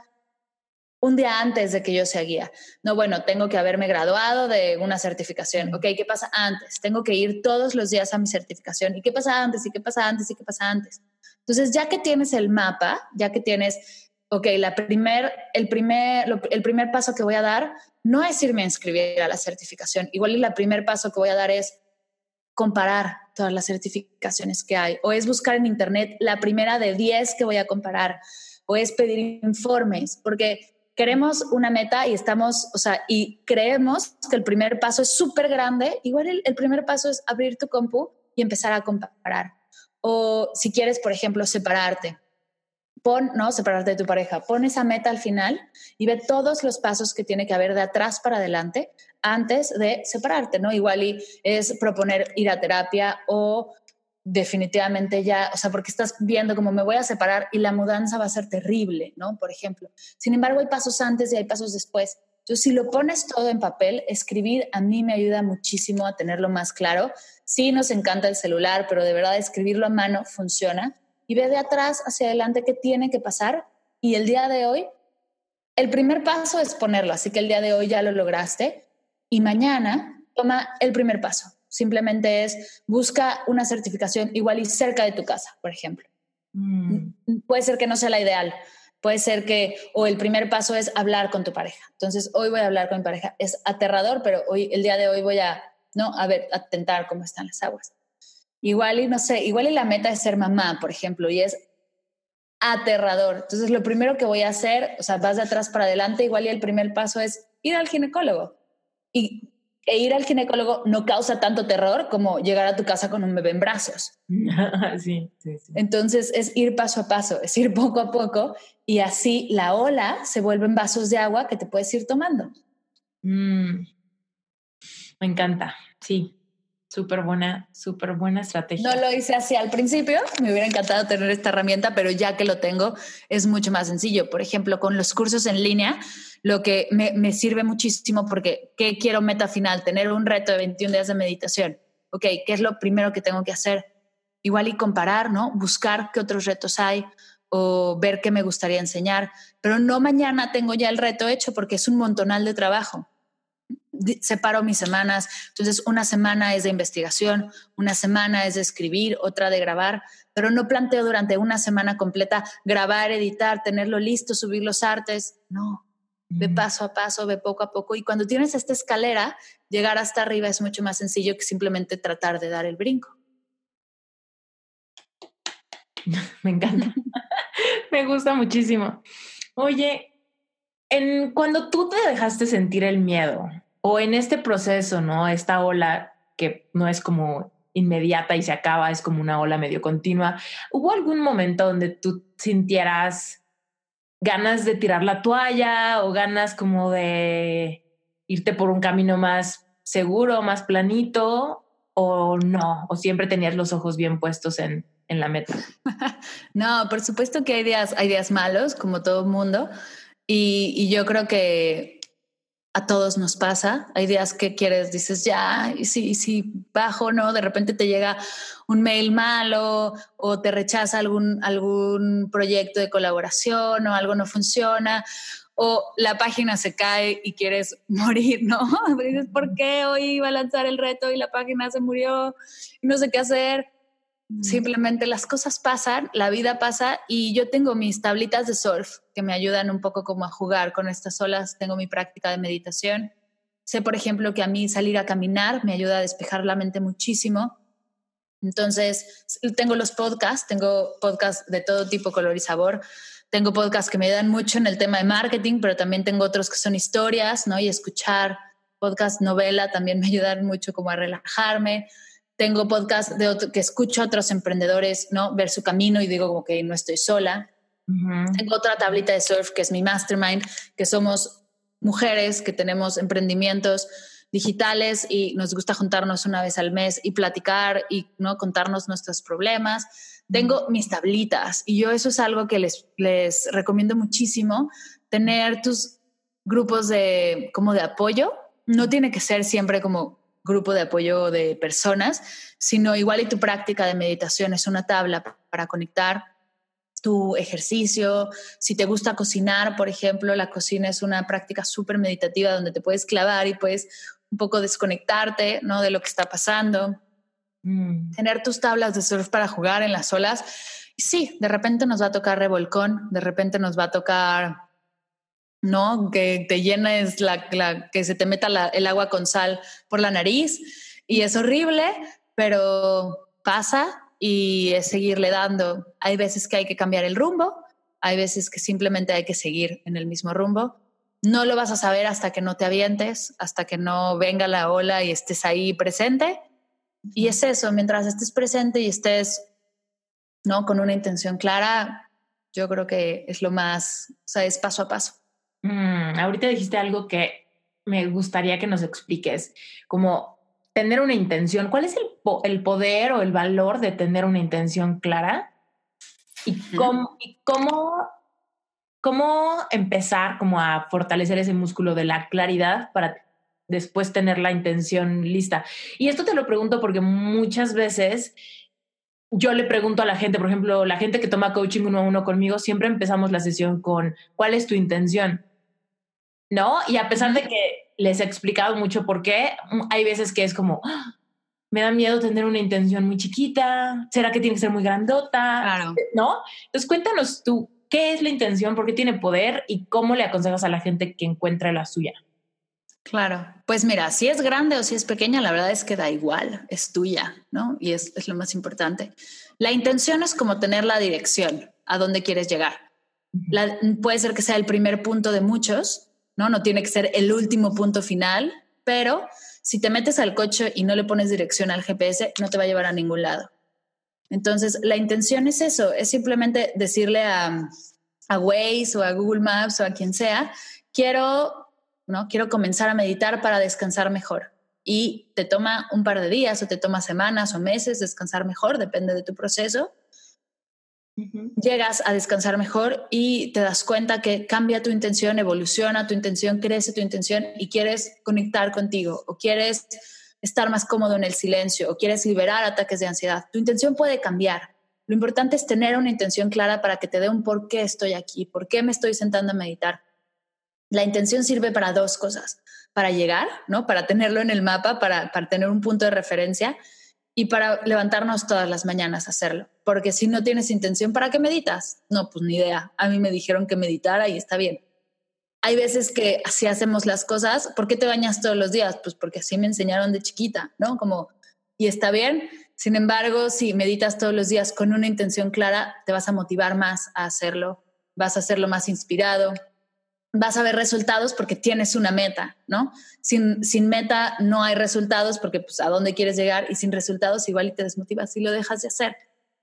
un día antes de que yo sea guía. No, bueno, tengo que haberme graduado de una certificación. Ok, ¿qué pasa antes? Tengo que ir todos los días a mi certificación. ¿Y qué pasa antes? ¿Y qué pasa antes? ¿Y qué pasa antes? Entonces, ya que tienes el mapa, ya que tienes, ok, la primer, el, primer, el primer paso que voy a dar no es irme a inscribir a la certificación. Igual el primer paso que voy a dar es comparar todas las certificaciones que hay, o es buscar en Internet la primera de 10 que voy a comparar, o es pedir informes, porque queremos una meta y estamos, o sea, y creemos que el primer paso es súper grande, igual el, el, primer paso es abrir tu compu y empezar a comparar. O si quieres, por ejemplo, separarte, pon, ¿no? Separarte de tu pareja, pon esa meta al final y ve todos los pasos que tiene que haber de atrás para adelante antes de separarte, ¿no? Igual y es proponer ir a terapia o definitivamente ya, o sea, porque estás viendo como me voy a separar y la mudanza va a ser terrible, ¿no? Por ejemplo. Sin embargo, hay pasos antes y hay pasos después. Entonces, si lo pones todo en papel, escribir a mí me ayuda muchísimo a tenerlo más claro. Sí, nos encanta el celular, pero de verdad escribirlo a mano funciona. Y ve de atrás hacia adelante qué tiene que pasar. Y el día de hoy, el primer paso es ponerlo, así que el día de hoy ya lo lograste. Y mañana toma el primer paso Simplemente es busca una certificación igual y cerca de tu casa, por ejemplo. Mm. Puede ser que no sea la ideal. Puede ser que, o el primer paso es hablar con tu pareja. Entonces, hoy voy a hablar con mi pareja. Es aterrador, pero hoy, el día de hoy voy a, ¿no? A ver, a tentar cómo están las aguas. Igual y, no sé, igual y la meta es ser mamá, por ejemplo, y es aterrador. Entonces, lo primero que voy a hacer, o sea, vas de atrás para adelante, igual y el primer paso es ir al ginecólogo. Y e ir al ginecólogo no causa tanto terror como llegar a tu casa con un bebé en brazos. [LAUGHS] sí, sí, sí. Entonces es ir paso a paso, es ir poco a poco y así la ola se vuelven vasos de agua que te puedes ir tomando. Mm. Me encanta, sí. Súper buena, súper buena estrategia. No lo hice así al principio, me hubiera encantado tener esta herramienta, pero ya que lo tengo es mucho más sencillo. Por ejemplo, con los cursos en línea, lo que me, sirve muchísimo porque, ¿qué quiero meta final? Tener un reto de 21 días de meditación. Ok, ¿qué es lo primero que tengo que hacer? Igual y comparar, ¿no? Buscar qué otros retos hay o ver qué me gustaría enseñar, pero no mañana tengo ya el reto hecho porque es un montonal de trabajo separo mis semanas. Entonces, una semana es de investigación, una semana es de escribir, otra de grabar, pero no planteo durante una semana completa grabar, editar, tenerlo listo, subir los artes. No, ve paso a paso, ve poco a poco. Y cuando tienes esta escalera, llegar hasta arriba es mucho más sencillo que simplemente tratar de dar el brinco. [LAUGHS] Me encanta. [LAUGHS] Me gusta muchísimo. Oye, en, cuando tú te dejaste sentir el miedo, o en este proceso, ¿no? Esta ola que no es como inmediata y se acaba, es como una ola medio continua. ¿Hubo algún momento donde tú sintieras ganas de tirar la toalla o ganas como de irte por un camino más seguro, más planito o no? ¿O siempre tenías los ojos bien puestos en, en la meta? [LAUGHS] no, por supuesto que hay días, hay días malos, como todo mundo. Y, y yo creo que a todos nos pasa. Hay días que quieres, dices, ya, y si, si bajo, ¿no? De repente te llega un mail malo o te rechaza algún, algún proyecto de colaboración o algo no funciona o la página se cae y quieres [LAUGHS] morir, ¿no? Dices, ¿por qué hoy iba a lanzar el reto y la página se murió y no sé qué hacer? Simplemente las cosas pasan, la vida pasa y yo tengo mis tablitas de surf que me ayudan un poco como a jugar con estas olas. Tengo mi práctica de meditación. Sé, por ejemplo, que a mí salir a caminar me ayuda a despejar la mente muchísimo. Entonces, tengo los podcasts, tengo podcasts de todo tipo, color y sabor. Tengo podcasts que me ayudan mucho en el tema de marketing, pero también tengo otros que son historias, ¿no? Y escuchar podcast novela también me ayudan mucho como a relajarme tengo podcast de que escucho a otros emprendedores, ¿no? Ver su camino y digo como que no estoy sola. Tengo otra tablita de surf que es mi mastermind, que somos mujeres que tenemos emprendimientos digitales y nos gusta juntarnos una vez al mes y platicar y no contarnos nuestros problemas. Tengo mis tablitas y yo eso es algo que les, les recomiendo muchísimo, tener tus grupos de como de apoyo. No tiene que ser siempre como grupo de apoyo de personas, sino igual y tu práctica de meditación es una tabla para conectar tu ejercicio. Si te gusta cocinar, por ejemplo, la cocina es una práctica súper meditativa donde te puedes clavar y puedes un poco desconectarte ¿no? de lo que está pasando. Mm. Tener tus tablas de surf para jugar en las olas. Y sí, de repente nos va a tocar revolcón, de repente nos va a tocar ¿no? Que te llenes la, que se te meta el agua con sal por la nariz y es horrible, pero pasa y es seguirle dando. Hay veces que hay que cambiar el rumbo, hay veces que simplemente hay que seguir en el mismo rumbo. No lo vas a saber hasta que no te avientes, hasta que no venga la ola y estés ahí presente. Y es eso, mientras estés presente y estés, ¿no? Con una intención clara, yo creo que es lo más, o sea, es paso a paso. Mm, ahorita dijiste algo que me gustaría que nos expliques, como tener una intención. ¿Cuál es el, el poder o el valor de tener una intención clara? ¿Y cómo, y cómo, cómo empezar como a fortalecer ese músculo de la claridad para después tener la intención lista? Y esto te lo pregunto porque muchas veces yo le pregunto a la gente, por ejemplo, la gente que toma coaching uno a uno conmigo, siempre empezamos la sesión con ¿cuál es tu intención? ¿No? Y a pesar de que les he explicado mucho por qué, mm, hay veces que es como, ¡Ah! me da miedo tener una intención muy chiquita, ¿será que tiene que ser muy grandota? ¿No? Entonces cuéntanos tú, ¿qué es la intención? ¿Por qué tiene poder? ¿Y cómo le aconsejas a la gente que encuentre la suya? Claro, pues mira, si es grande o si es pequeña, la verdad es que da igual, es tuya, ¿no? Y es, es lo más importante. La intención es como tener la dirección, a dónde quieres llegar. puede ser que sea el primer punto de muchos, ¿no? No tiene que ser el último punto final, pero si te metes al coche y no le pones dirección al GPS, no te va a llevar a ningún lado. Entonces, la intención es eso, es simplemente decirle a, a Waze o a Google Maps o a quien sea, quiero, ¿no? Quiero comenzar a meditar para descansar mejor. Y te toma un par de días o te toma semanas o meses descansar mejor, depende de tu proceso llegas a descansar mejor y te das cuenta que cambia tu intención, evoluciona tu intención, crece tu intención y quieres conectar contigo o quieres estar más cómodo en el silencio o quieres liberar ataques de ansiedad. Tu intención puede cambiar. Lo importante es tener una intención clara para que te dé un por qué estoy aquí, por qué me estoy sentando a meditar. La intención sirve para dos cosas, para llegar, ¿no? Para tenerlo en el mapa, para, para tener un punto de referencia y para levantarnos todas las mañanas a hacerlo. Porque si no tienes intención, ¿para qué meditas? No, pues ni idea. A mí me dijeron que meditara y está bien. Hay veces que así hacemos las cosas. ¿Por qué te bañas todos los días? Pues porque así me enseñaron de chiquita, ¿no? Como, y está bien. Sin embargo, si meditas todos los días con una intención clara, te vas a motivar más a hacerlo, vas a hacerlo más inspirado, vas a ver resultados porque tienes una meta, ¿no? Sin, sin meta no hay resultados porque pues a dónde quieres llegar y sin resultados igual y te desmotivas y lo dejas de hacer.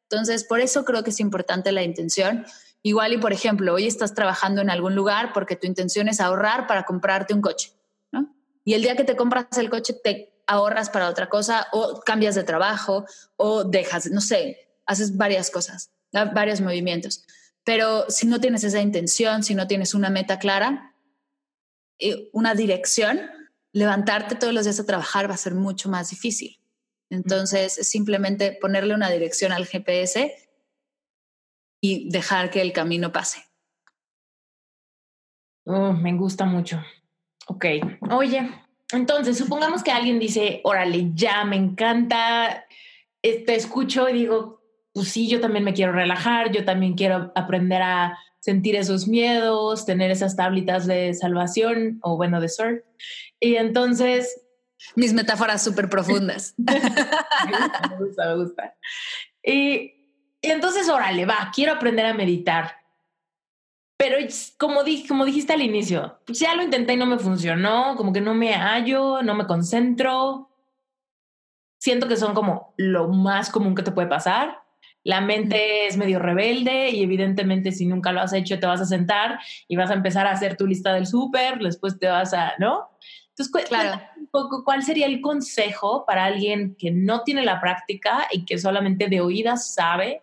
Entonces, por eso creo que es importante la intención. Igual y, por ejemplo, hoy estás trabajando en algún lugar porque tu intención es ahorrar para comprarte un coche, ¿no? Y el día que te compras el coche te ahorras para otra cosa o cambias de trabajo o dejas, no sé, haces varias cosas, varios movimientos. Pero si no tienes esa intención, si no tienes una meta clara, eh, una dirección, levantarte todos los días a trabajar va a ser mucho más difícil. Entonces, es simplemente ponerle una dirección al GPS y dejar que el camino pase. Oh, me gusta mucho. Ok. Oye, entonces, supongamos que alguien dice, órale, ya me encanta, eh, te escucho y digo, pues sí, yo también me quiero relajar, yo también quiero aprender a sentir esos miedos, tener esas tablitas de salvación o bueno, de surf. Y entonces... Mis metáforas súper profundas. [LAUGHS] me gusta, me gusta. Y, y, entonces, órale, va, quiero aprender a meditar. Pero como, como dijiste al inicio, pues ya lo intenté y no me funcionó, como que no me hallo, no me concentro. Siento que son como lo más común que te puede pasar. La mente es medio rebelde y evidentemente si nunca lo has hecho te vas a sentar y vas a empezar a hacer tu lista del súper, después te vas a, ¿no? Entonces, claro. un poco cuál sería el consejo para alguien que no tiene la práctica y que solamente de oídas sabe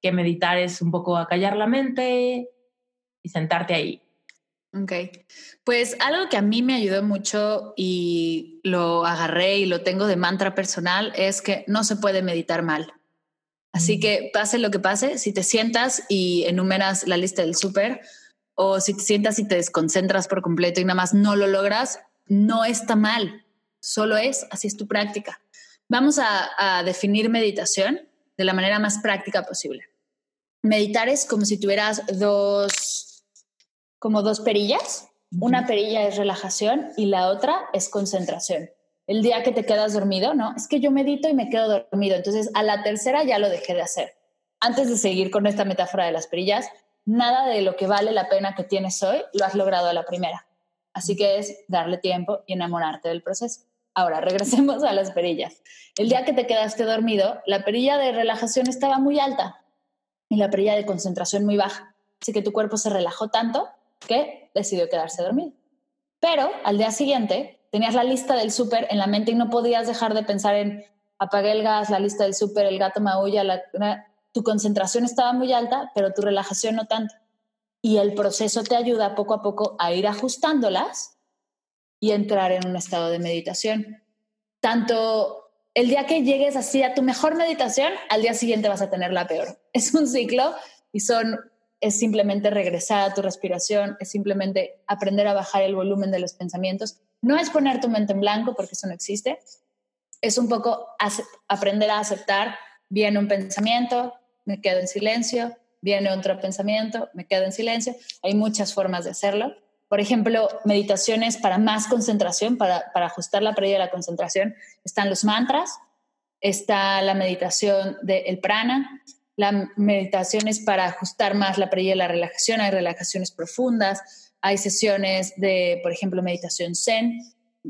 que meditar es un poco acallar la mente y sentarte ahí. Ok, pues algo que a mí me ayudó mucho y lo agarré y lo tengo de mantra personal es que no se puede meditar mal. Así que pase lo que pase, si te sientas y enumeras la lista del súper o si te sientas y te desconcentras por completo y nada más no lo logras, no está mal, solo es, así es tu práctica. Vamos a, definir meditación de la manera más práctica posible. Meditar es como si tuvieras dos, como dos perillas. Una perilla es relajación y la otra es concentración el día que te quedas dormido, ¿no? Es que yo medito y me quedo dormido. Entonces, a la tercera ya lo dejé de hacer. Antes de seguir con esta metáfora de las perillas, nada de lo que vale la pena que tienes hoy lo has logrado a la primera. Así que es darle tiempo y enamorarte del proceso. Ahora, [LAUGHS] regresemos a las perillas. El día que te quedaste dormido, la perilla de relajación estaba muy alta y la perilla de concentración muy baja. Así que tu cuerpo se relajó tanto que decidió quedarse dormido. Pero al día siguiente tenías la lista del súper en la mente y no podías dejar de pensar en apagué el gas, la lista del súper, el gato maulla, la, tu concentración estaba muy alta, pero tu relajación no tanto. Y el proceso te ayuda poco a poco a ir ajustándolas y entrar en un estado de meditación. Tanto el día que llegues así a tu mejor meditación, al día siguiente vas a tener la peor. [LAUGHS] Es un ciclo y son es simplemente regresar a tu respiración, es simplemente aprender a bajar el volumen de los pensamientos no es poner tu mente en blanco, porque eso no existe. Es un poco aprender a aceptar, viene un pensamiento, me quedo en silencio, viene otro pensamiento, me quedo en silencio. Hay muchas formas de hacerlo. Por ejemplo, meditaciones para más concentración, para, ajustar la pérdida de la concentración, están los mantras, está la meditación del prana, la meditación es para ajustar más la pérdida de la relajación, hay relajaciones profundas, hay sesiones de, por ejemplo, meditación zen,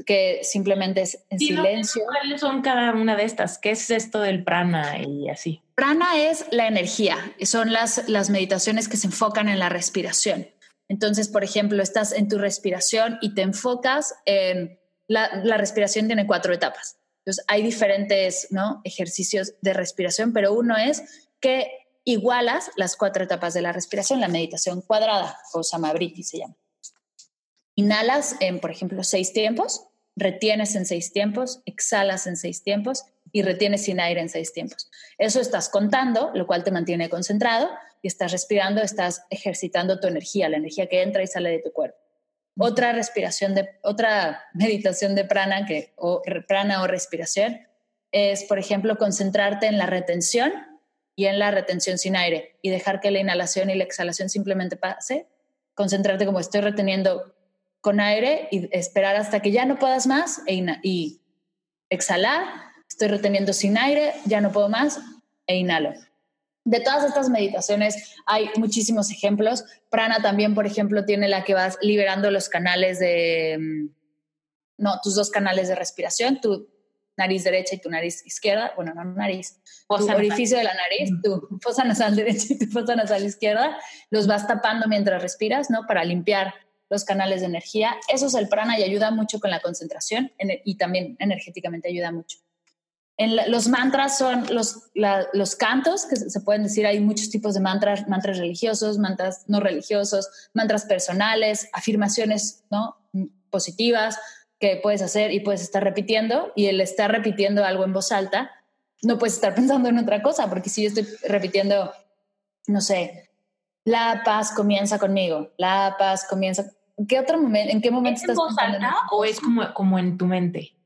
que simplemente es en silencio. ¿Cuáles son cada una de estas? ¿Qué es esto del prana y así? Prana es la energía, son las, las meditaciones que se enfocan en la respiración. Entonces, por ejemplo, estás en tu respiración y te enfocas en la, la respiración tiene cuatro etapas. Entonces, hay diferentes ¿no? ejercicios de respiración, pero uno es que igualas las cuatro etapas de la respiración, la meditación cuadrada o samabriti se llama. Inhalas en, por ejemplo, seis tiempos, retienes en seis tiempos, exhalas en seis tiempos y retienes sin aire en seis tiempos. Eso estás contando, lo cual te mantiene concentrado y estás respirando, estás ejercitando tu energía, la energía que entra y sale de tu cuerpo. Otra respiración de otra [LAUGHS] meditación de prana que o prana o respiración es, por ejemplo, concentrarte en la retención y en la retención sin aire y dejar que la inhalación y la exhalación simplemente pase, concentrarte como estoy reteniendo con aire y esperar hasta que ya no puedas más e y exhalar. Estoy reteniendo sin aire, ya no puedo más e inhalo. De todas estas meditaciones hay muchísimos ejemplos. Prana también, por ejemplo, tiene la que vas liberando los canales de, mm, no, tus dos canales de respiración, tu nariz derecha y tu nariz izquierda, bueno, no nariz, tu orificio de la nariz, tu fosa nasal derecha y tu fosa nasal izquierda, los vas tapando mientras respiras, ¿no? Para limpiar los canales de energía. Eso es el prana y ayuda mucho con la concentración y también energéticamente ayuda mucho. En los mantras son los, los cantos, que se pueden decir, hay muchos tipos de mantras, mantras religiosos, mantras no religiosos, mantras personales, afirmaciones ¿no? positivas que puedes hacer y puedes estar repitiendo y el estar repitiendo algo en voz alta, no puedes estar [LAUGHS] pensando en otra cosa, porque si yo estoy repitiendo, no sé, la paz comienza conmigo, la paz comienza... ¿En qué otro momento, en qué momento ¿Es en voz alta o es como, como en tu mente?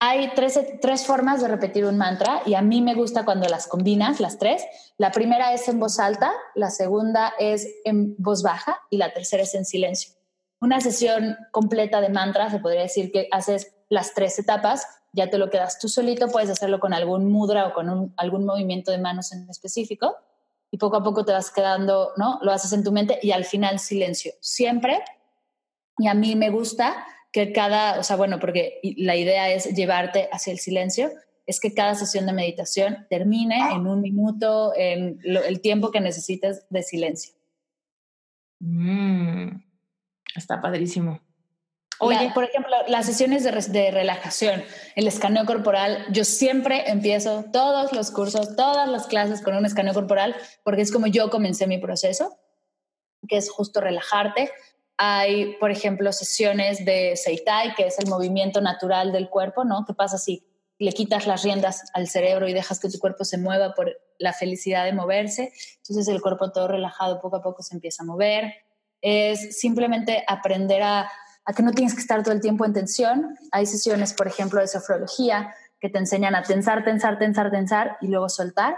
Hay tres, tres formas de repetir un mantra y a mí me gusta cuando las combinas, las tres. La primera es en voz alta, la segunda es en voz baja y la tercera es en silencio. Una sesión completa de mantra, se podría decir que haces las tres etapas, ya te lo quedas tú solito, puedes hacerlo con algún mudra o con algún movimiento de manos en específico y poco a poco te vas quedando, ¿no? Lo haces en tu mente y al final silencio, siempre. Y a mí me gusta que cada, o sea, bueno, porque la idea es llevarte hacia el silencio, es que cada sesión de meditación termine en un minuto, en el tiempo que necesites de silencio. Mm, está padrísimo. Oye, por ejemplo, las sesiones de, de, relajación, el escaneo corporal, yo siempre empiezo todos los cursos, todas las clases con un escaneo corporal, porque es como yo comencé mi proceso, que es justo relajarte, hay, por ejemplo, sesiones de Seitai, que es el movimiento natural del cuerpo, ¿no? ¿Qué pasa si le quitas las riendas al cerebro y dejas que tu cuerpo se mueva por la felicidad de moverse? Entonces el cuerpo todo relajado poco a poco se empieza a mover. Es simplemente aprender a, a que no tienes que estar todo el tiempo en tensión. Hay sesiones, por ejemplo, de sofrología que te enseñan a tensar, tensar, tensar, tensar y luego soltar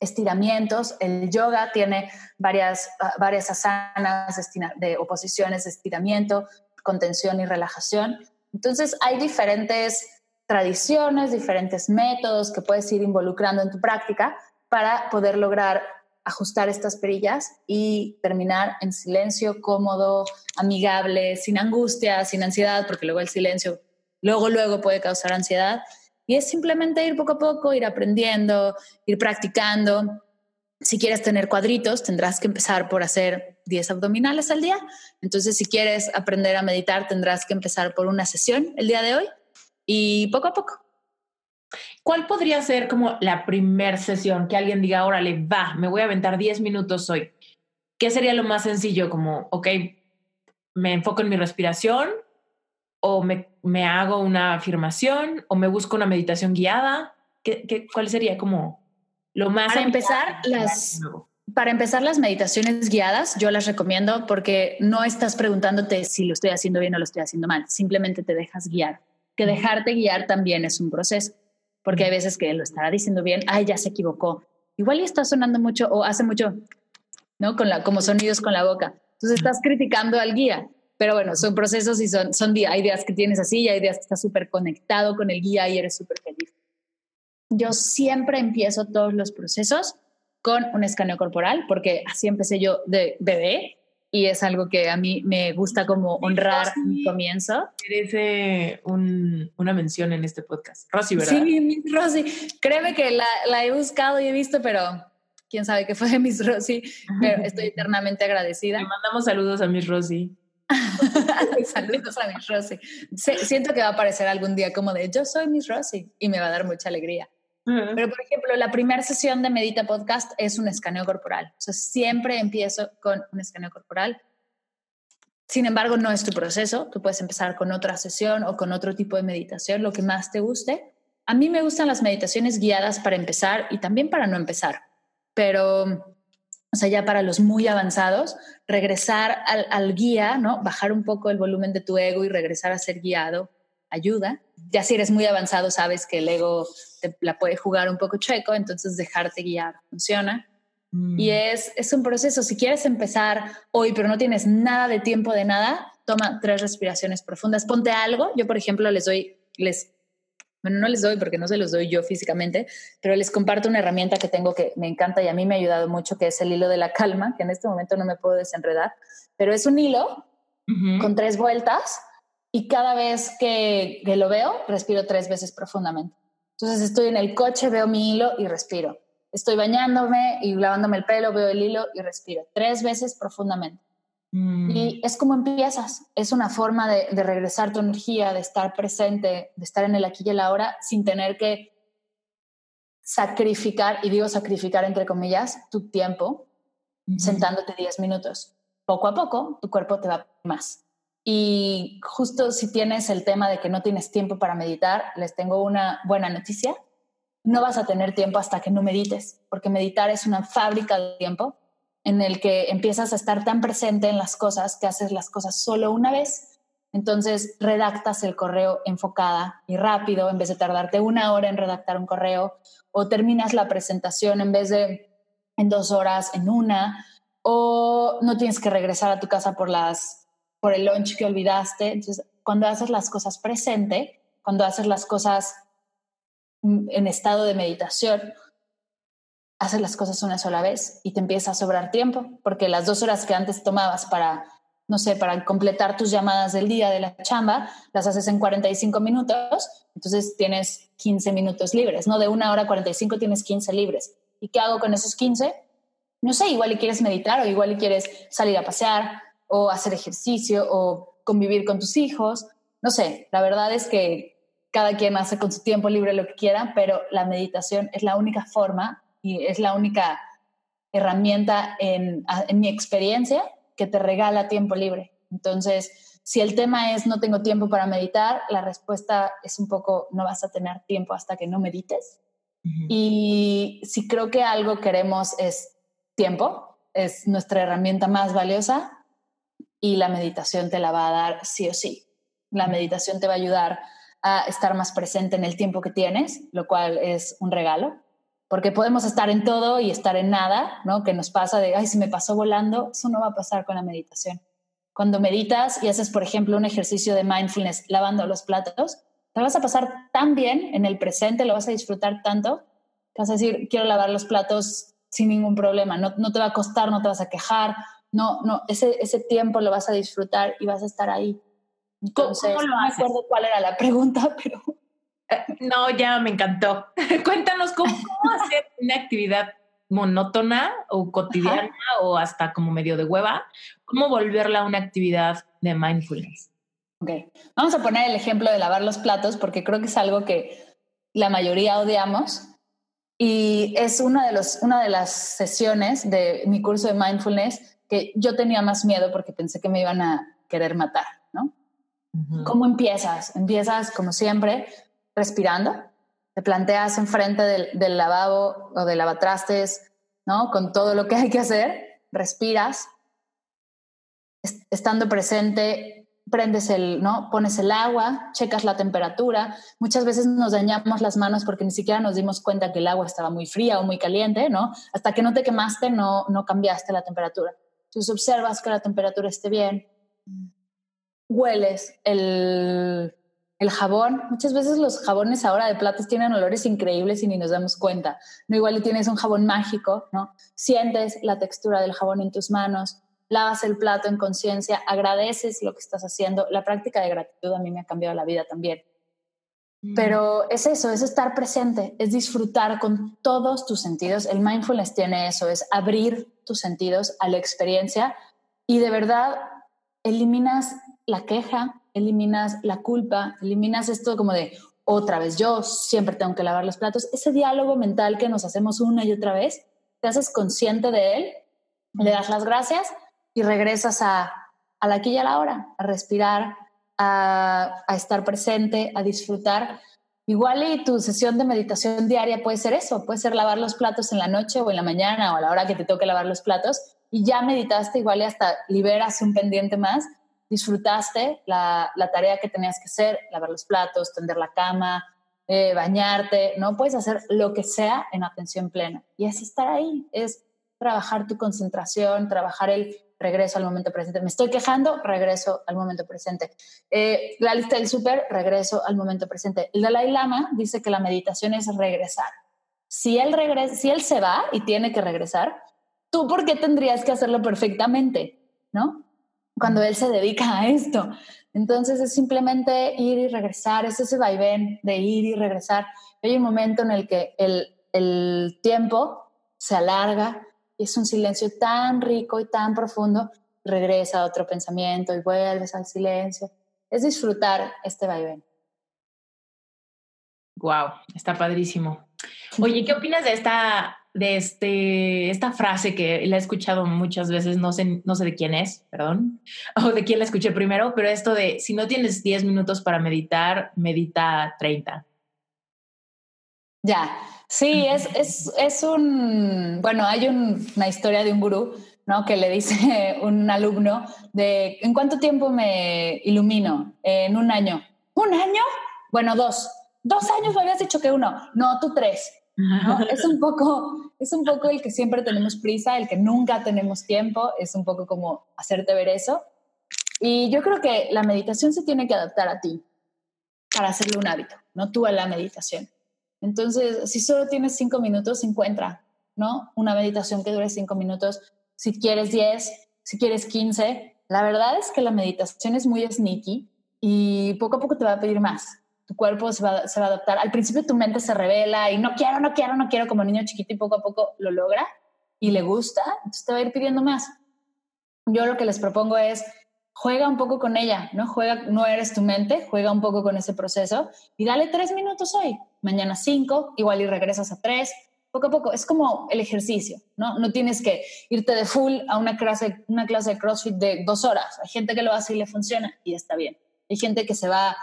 estiramientos. El yoga tiene varias, ah, varias asanas de oposiciones de estiramiento, contención y relajación. Entonces hay diferentes tradiciones, diferentes métodos que puedes ir involucrando en tu práctica para poder lograr ajustar estas perillas y terminar en silencio, cómodo, amigable, sin angustia, sin ansiedad, porque luego el silencio luego, luego puede causar ansiedad y es simplemente ir poco a poco, ir aprendiendo, ir practicando. Si quieres tener cuadritos, tendrás que empezar por hacer 10 abdominales al día. Entonces, si quieres aprender a meditar, tendrás que empezar por una sesión el día de hoy y poco a poco. ¿Cuál podría ser como la primer sesión que alguien diga, órale, va, me voy a aventar 10 minutos hoy? ¿Qué sería lo más sencillo? Como, ok, me enfoco en mi respiración, o me, me, hago una afirmación o me busco una meditación guiada? ¿Qué, qué, cuál sería como lo más... Para empezar, las, para empezar las meditaciones guiadas, yo las recomiendo porque no estás preguntándote si lo estoy haciendo bien o lo estoy haciendo mal, simplemente te dejas guiar. Que dejarte guiar también es un proceso, porque hay veces que lo estará diciendo bien, ay, ya se equivocó. Igual y está sonando mucho o hace mucho, ¿no? Con la, como sonidos con la boca. Entonces estás criticando al guía pero bueno, son procesos y son, son hay días que tienes así y hay días que estás súper conectado con el guía y eres súper feliz. Yo siempre empiezo todos los procesos con un escaneo corporal, porque así empecé yo de bebé y es algo que a mí me gusta como honrar mi comienzo. Merece un, una mención en este podcast. Rosy, ¿verdad? Sí, Miss Rosy. Créeme que la, la, he buscado y he visto, pero quién sabe qué fue de Miss Rosy, pero estoy [LAUGHS] eternamente agradecida. Le mandamos saludos a Miss Rosy. [LAUGHS] Saludos a Miss Rosy. siento que va a aparecer algún día como de yo soy Miss Rosy y me va a dar mucha alegría. Pero, por ejemplo, la primera sesión de Medita Podcast es un escaneo corporal. O sea, siempre empiezo con un escaneo corporal. Sin embargo, no es tu proceso. Tú puedes empezar con otra sesión o con otro tipo de meditación, lo que más te guste. A mí me gustan las meditaciones guiadas para empezar y también para no empezar. Pero o sea, ya para los muy avanzados, regresar al, guía, ¿no? Bajar un poco el volumen de tu ego y regresar a ser guiado ayuda. Ya si eres muy avanzado, sabes que el ego te la puede jugar un poco chueco, entonces dejarte guiar funciona. Mm. Y es, es un proceso. Si quieres empezar hoy, pero no tienes nada de tiempo de nada, toma tres respiraciones profundas. Ponte algo. Yo, por ejemplo, les doy, les bueno, no les doy porque no se los doy yo físicamente, pero les comparto una herramienta que tengo que me encanta y a mí me ha ayudado mucho, que es el hilo de la calma, que en este momento no me puedo desenredar, pero es un hilo con tres vueltas y cada vez que, que, lo veo, respiro tres veces profundamente. Entonces estoy en el coche, veo mi hilo y respiro. Estoy bañándome y lavándome el pelo, veo el hilo y respiro tres veces profundamente. Mm. Y es como empiezas, es una forma de, regresar tu energía, de estar presente, de estar en el aquí y el ahora sin tener que sacrificar, y digo sacrificar entre comillas, tu tiempo sentándote 10 minutos. Poco a poco tu cuerpo te va más. Y justo si tienes el tema de que no tienes tiempo para meditar, les tengo una buena noticia. No vas a tener tiempo hasta que no medites, porque meditar es una fábrica de tiempo en el que empiezas a estar tan presente en las cosas que haces las cosas solo una vez. Entonces redactas el correo enfocada y rápido en vez de tardarte una hora en redactar un correo o terminas la presentación en vez de en dos horas, en una, o no tienes que regresar a tu casa por las por el lunch que olvidaste. Entonces, cuando haces las cosas presente, cuando haces las cosas en estado de meditación, haces las cosas una sola vez y te empieza a sobrar tiempo, porque las dos horas que antes tomabas para, no sé, para completar tus llamadas del día de la chamba, las haces en 45 minutos, entonces tienes 15 minutos libres, ¿no? De una hora 45 tienes 15 libres. ¿Y qué hago con esos 15? No sé, igual y quieres meditar o igual y quieres salir a pasear o hacer ejercicio o convivir con tus hijos. No sé, la verdad es que cada quien hace con su tiempo libre lo que quiera, pero la meditación es la única forma y es la única herramienta en, en mi experiencia que te regala tiempo libre. Entonces, si el tema es no tengo tiempo para meditar, la respuesta es un poco no vas a tener tiempo hasta que no medites. Y si creo que algo queremos es tiempo, es nuestra herramienta más valiosa, y la meditación te la va a dar sí o sí. La meditación te va a ayudar a estar más presente en el tiempo que tienes, lo cual es un regalo, porque podemos estar en todo y estar en nada, ¿no? Que nos pasa de, ay, si me pasó volando, eso no va a pasar con la meditación. Cuando meditas y haces, por ejemplo, un ejercicio de mindfulness lavando los platos, te vas a pasar tan bien en el presente, lo vas a disfrutar tanto, que vas a decir, quiero lavar los platos sin ningún problema, no, no te va a costar, no te vas a quejar, no, no, ese, ese tiempo lo vas a disfrutar y vas a estar ahí. Entonces, ¿Cómo lo no me acuerdo cuál era la pregunta, [LAUGHS] pero... No, ya me encantó. [LAUGHS] Cuéntanos cómo, hacer una actividad monótona o cotidiana o hasta como medio de hueva, cómo volverla a una actividad de mindfulness. Ok, vamos a poner el ejemplo de lavar los platos porque creo que es algo que la mayoría odiamos y es una de, los, una de las sesiones de mi curso de mindfulness que yo tenía más miedo porque pensé que me iban a querer matar, ¿no? ¿Cómo empiezas? Empiezas, como siempre, respirando. Te planteas enfrente del, del lavabo o del lavatrastes, ¿no? Con todo lo que hay que hacer. Respiras. Estando presente, prendes el, ¿no? Pones el agua, checas la temperatura. Muchas veces nos dañamos las manos porque ni siquiera nos dimos cuenta que el agua estaba muy fría o muy caliente, ¿no? Hasta que no te quemaste, no, no cambiaste la temperatura. Entonces observas que la temperatura esté bien, hueles el, el jabón. Muchas veces los jabones ahora de platos tienen olores increíbles y ni nos damos cuenta. No igual tienes un jabón mágico, ¿no? Sientes la textura del jabón en tus manos, lavas el plato en conciencia, agradeces lo que estás haciendo. La práctica de gratitud a mí me ha cambiado la vida también. Mm. Pero es eso, es estar presente, es disfrutar con todos tus sentidos. El mindfulness tiene eso, es abrir tus sentidos a la experiencia y de verdad eliminas la queja, eliminas la culpa, eliminas esto como de otra vez yo siempre tengo que lavar los platos. Ese diálogo mental que nos hacemos una y otra vez, te haces consciente de él, le das las gracias y regresas a, a la aquí y a la hora, a respirar, a, estar presente, a disfrutar. Igual y tu sesión de meditación diaria puede ser eso, puede ser lavar los platos en la noche o en la mañana o a la hora que te toque lavar los platos y ya meditaste igual y hasta liberas un pendiente más, disfrutaste la, tarea que tenías que hacer, lavar los platos, tender la cama, eh, bañarte, ¿no? Puedes hacer lo que sea en atención plena y es estar ahí, es trabajar tu concentración, trabajar el regreso al momento presente. Me estoy quejando, regreso al momento presente. Eh, la lista del súper, regreso al momento presente. El Dalai Lama dice que la meditación es regresar. Si él, regresa, si él se va y tiene que regresar, ¿tú por qué tendrías que hacerlo perfectamente? ¿No? Cuando él se dedica a esto. Entonces es simplemente ir y regresar, es ese vaivén de ir y regresar. Hay un momento en el que el, el tiempo se alarga, es un silencio tan rico y tan profundo, regresa a otro pensamiento y vuelves al silencio. Es disfrutar este vaivén. Wow, está padrísimo. [LAUGHS] Oye, ¿qué opinas de esta de este, esta frase que la he escuchado muchas veces, no sé, no sé de quién es, perdón, [LAUGHS] o de quién la escuché primero, pero esto de si no tienes 10 minutos para meditar, medita 30. Ya, sí, es, es, es un, bueno, hay una historia de un gurú, ¿no? Que le dice [LAUGHS] un alumno de, ¿en cuánto tiempo me ilumino? En un año. ¿Un año? Bueno, dos. Dos años me habías dicho que uno. No, tú tres. [LAUGHS] Es un poco, es un poco el que siempre tenemos prisa, el que nunca tenemos tiempo, es un poco como hacerte ver eso. Y yo creo que la meditación se tiene que adaptar a ti para hacerle un hábito, no tú a la meditación. Entonces, si solo tienes cinco minutos, encuentra, ¿no? Una meditación que dure cinco minutos. Si quieres diez, si quieres quince. La verdad es que la meditación es muy sneaky y poco a poco te va a pedir más. Tu cuerpo se va, se va a adaptar. Al principio tu mente se revela y no quiero, no quiero, no quiero, como niño chiquito y poco a poco lo logra y le gusta, entonces te va a ir pidiendo más. Yo lo que les propongo es juega un poco con ella, ¿no? Juega, no eres tu mente, juega un poco con ese proceso y dale tres minutos hoy, mañana cinco, igual y regresas a tres, poco a poco. Es como el ejercicio, ¿no? No tienes que irte de full a una clase, una clase de CrossFit de dos horas. Hay gente que lo hace y le funciona y está bien. Hay gente que se va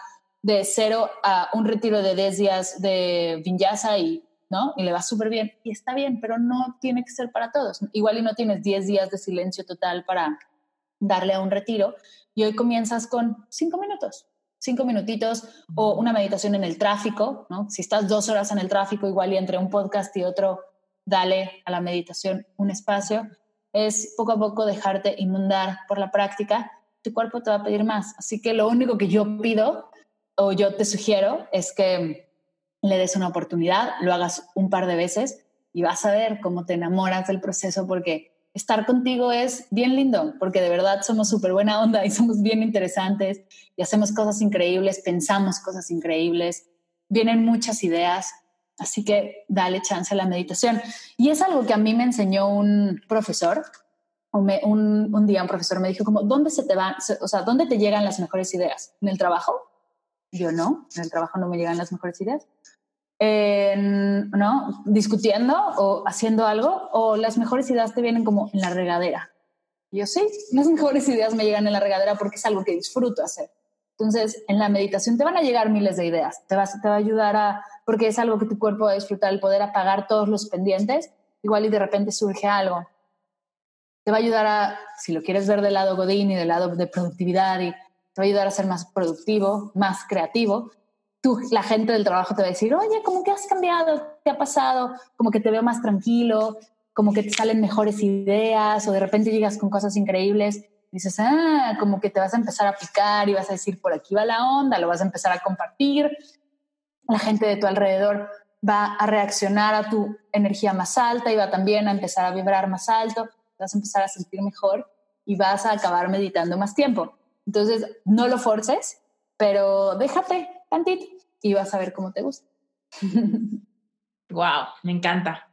de cero a un retiro de 10 días de vinyasa y, ¿no? y le va súper bien y está bien, pero no tiene que ser para todos. Igual y no tienes 10 días de silencio total para darle a un retiro y hoy comienzas con cinco minutos, cinco minutitos o una meditación en el tráfico, ¿no? Si estás dos horas en el tráfico, igual y entre un podcast y otro, dale a la meditación un espacio. Es poco a poco dejarte inundar por la práctica, tu cuerpo te va a pedir más. Así que lo único que yo pido o yo te sugiero es que le des una oportunidad, lo hagas un par de veces y vas a ver cómo te enamoras del proceso porque estar contigo es bien lindo, porque de verdad somos súper buena onda y somos bien interesantes y hacemos cosas increíbles, pensamos cosas increíbles, vienen muchas ideas, así que dale chance a la meditación. Y es algo que a mí me enseñó un profesor, un, un día un profesor me dijo como, ¿dónde se te van, o sea, dónde te llegan las mejores ideas? ¿En el trabajo? Yo no, en el trabajo no me llegan las mejores ideas en, ¿no? discutiendo o haciendo algo, o las mejores ideas te vienen como en la regadera. Yo sí, las mejores ideas me llegan en la regadera porque es algo que disfruto hacer. Entonces, en la meditación te van a llegar miles de ideas, te, vas, te va a ayudar a, porque es algo que tu cuerpo va a disfrutar, el poder apagar todos los pendientes, igual y de repente surge algo. Te va a ayudar a, si lo quieres ver del lado Godín y del lado de productividad, y te va a ayudar a ser más productivo, más creativo, la gente del trabajo te va a decir, oye, ¿cómo que has cambiado? ¿Qué ha pasado? Como que te veo más tranquilo, como que te salen mejores ideas o de repente llegas con cosas increíbles. dices, ah, como que te vas a empezar a picar y vas a decir, por aquí va la onda, lo vas a empezar a compartir. La gente de tu alrededor va a reaccionar a tu energía más alta y va también a empezar a vibrar más alto, vas a empezar a sentir mejor y vas a acabar meditando más tiempo. Entonces, no lo forces, pero déjate tantito y vas a ver cómo te gusta. [LAUGHS] wow, me encanta.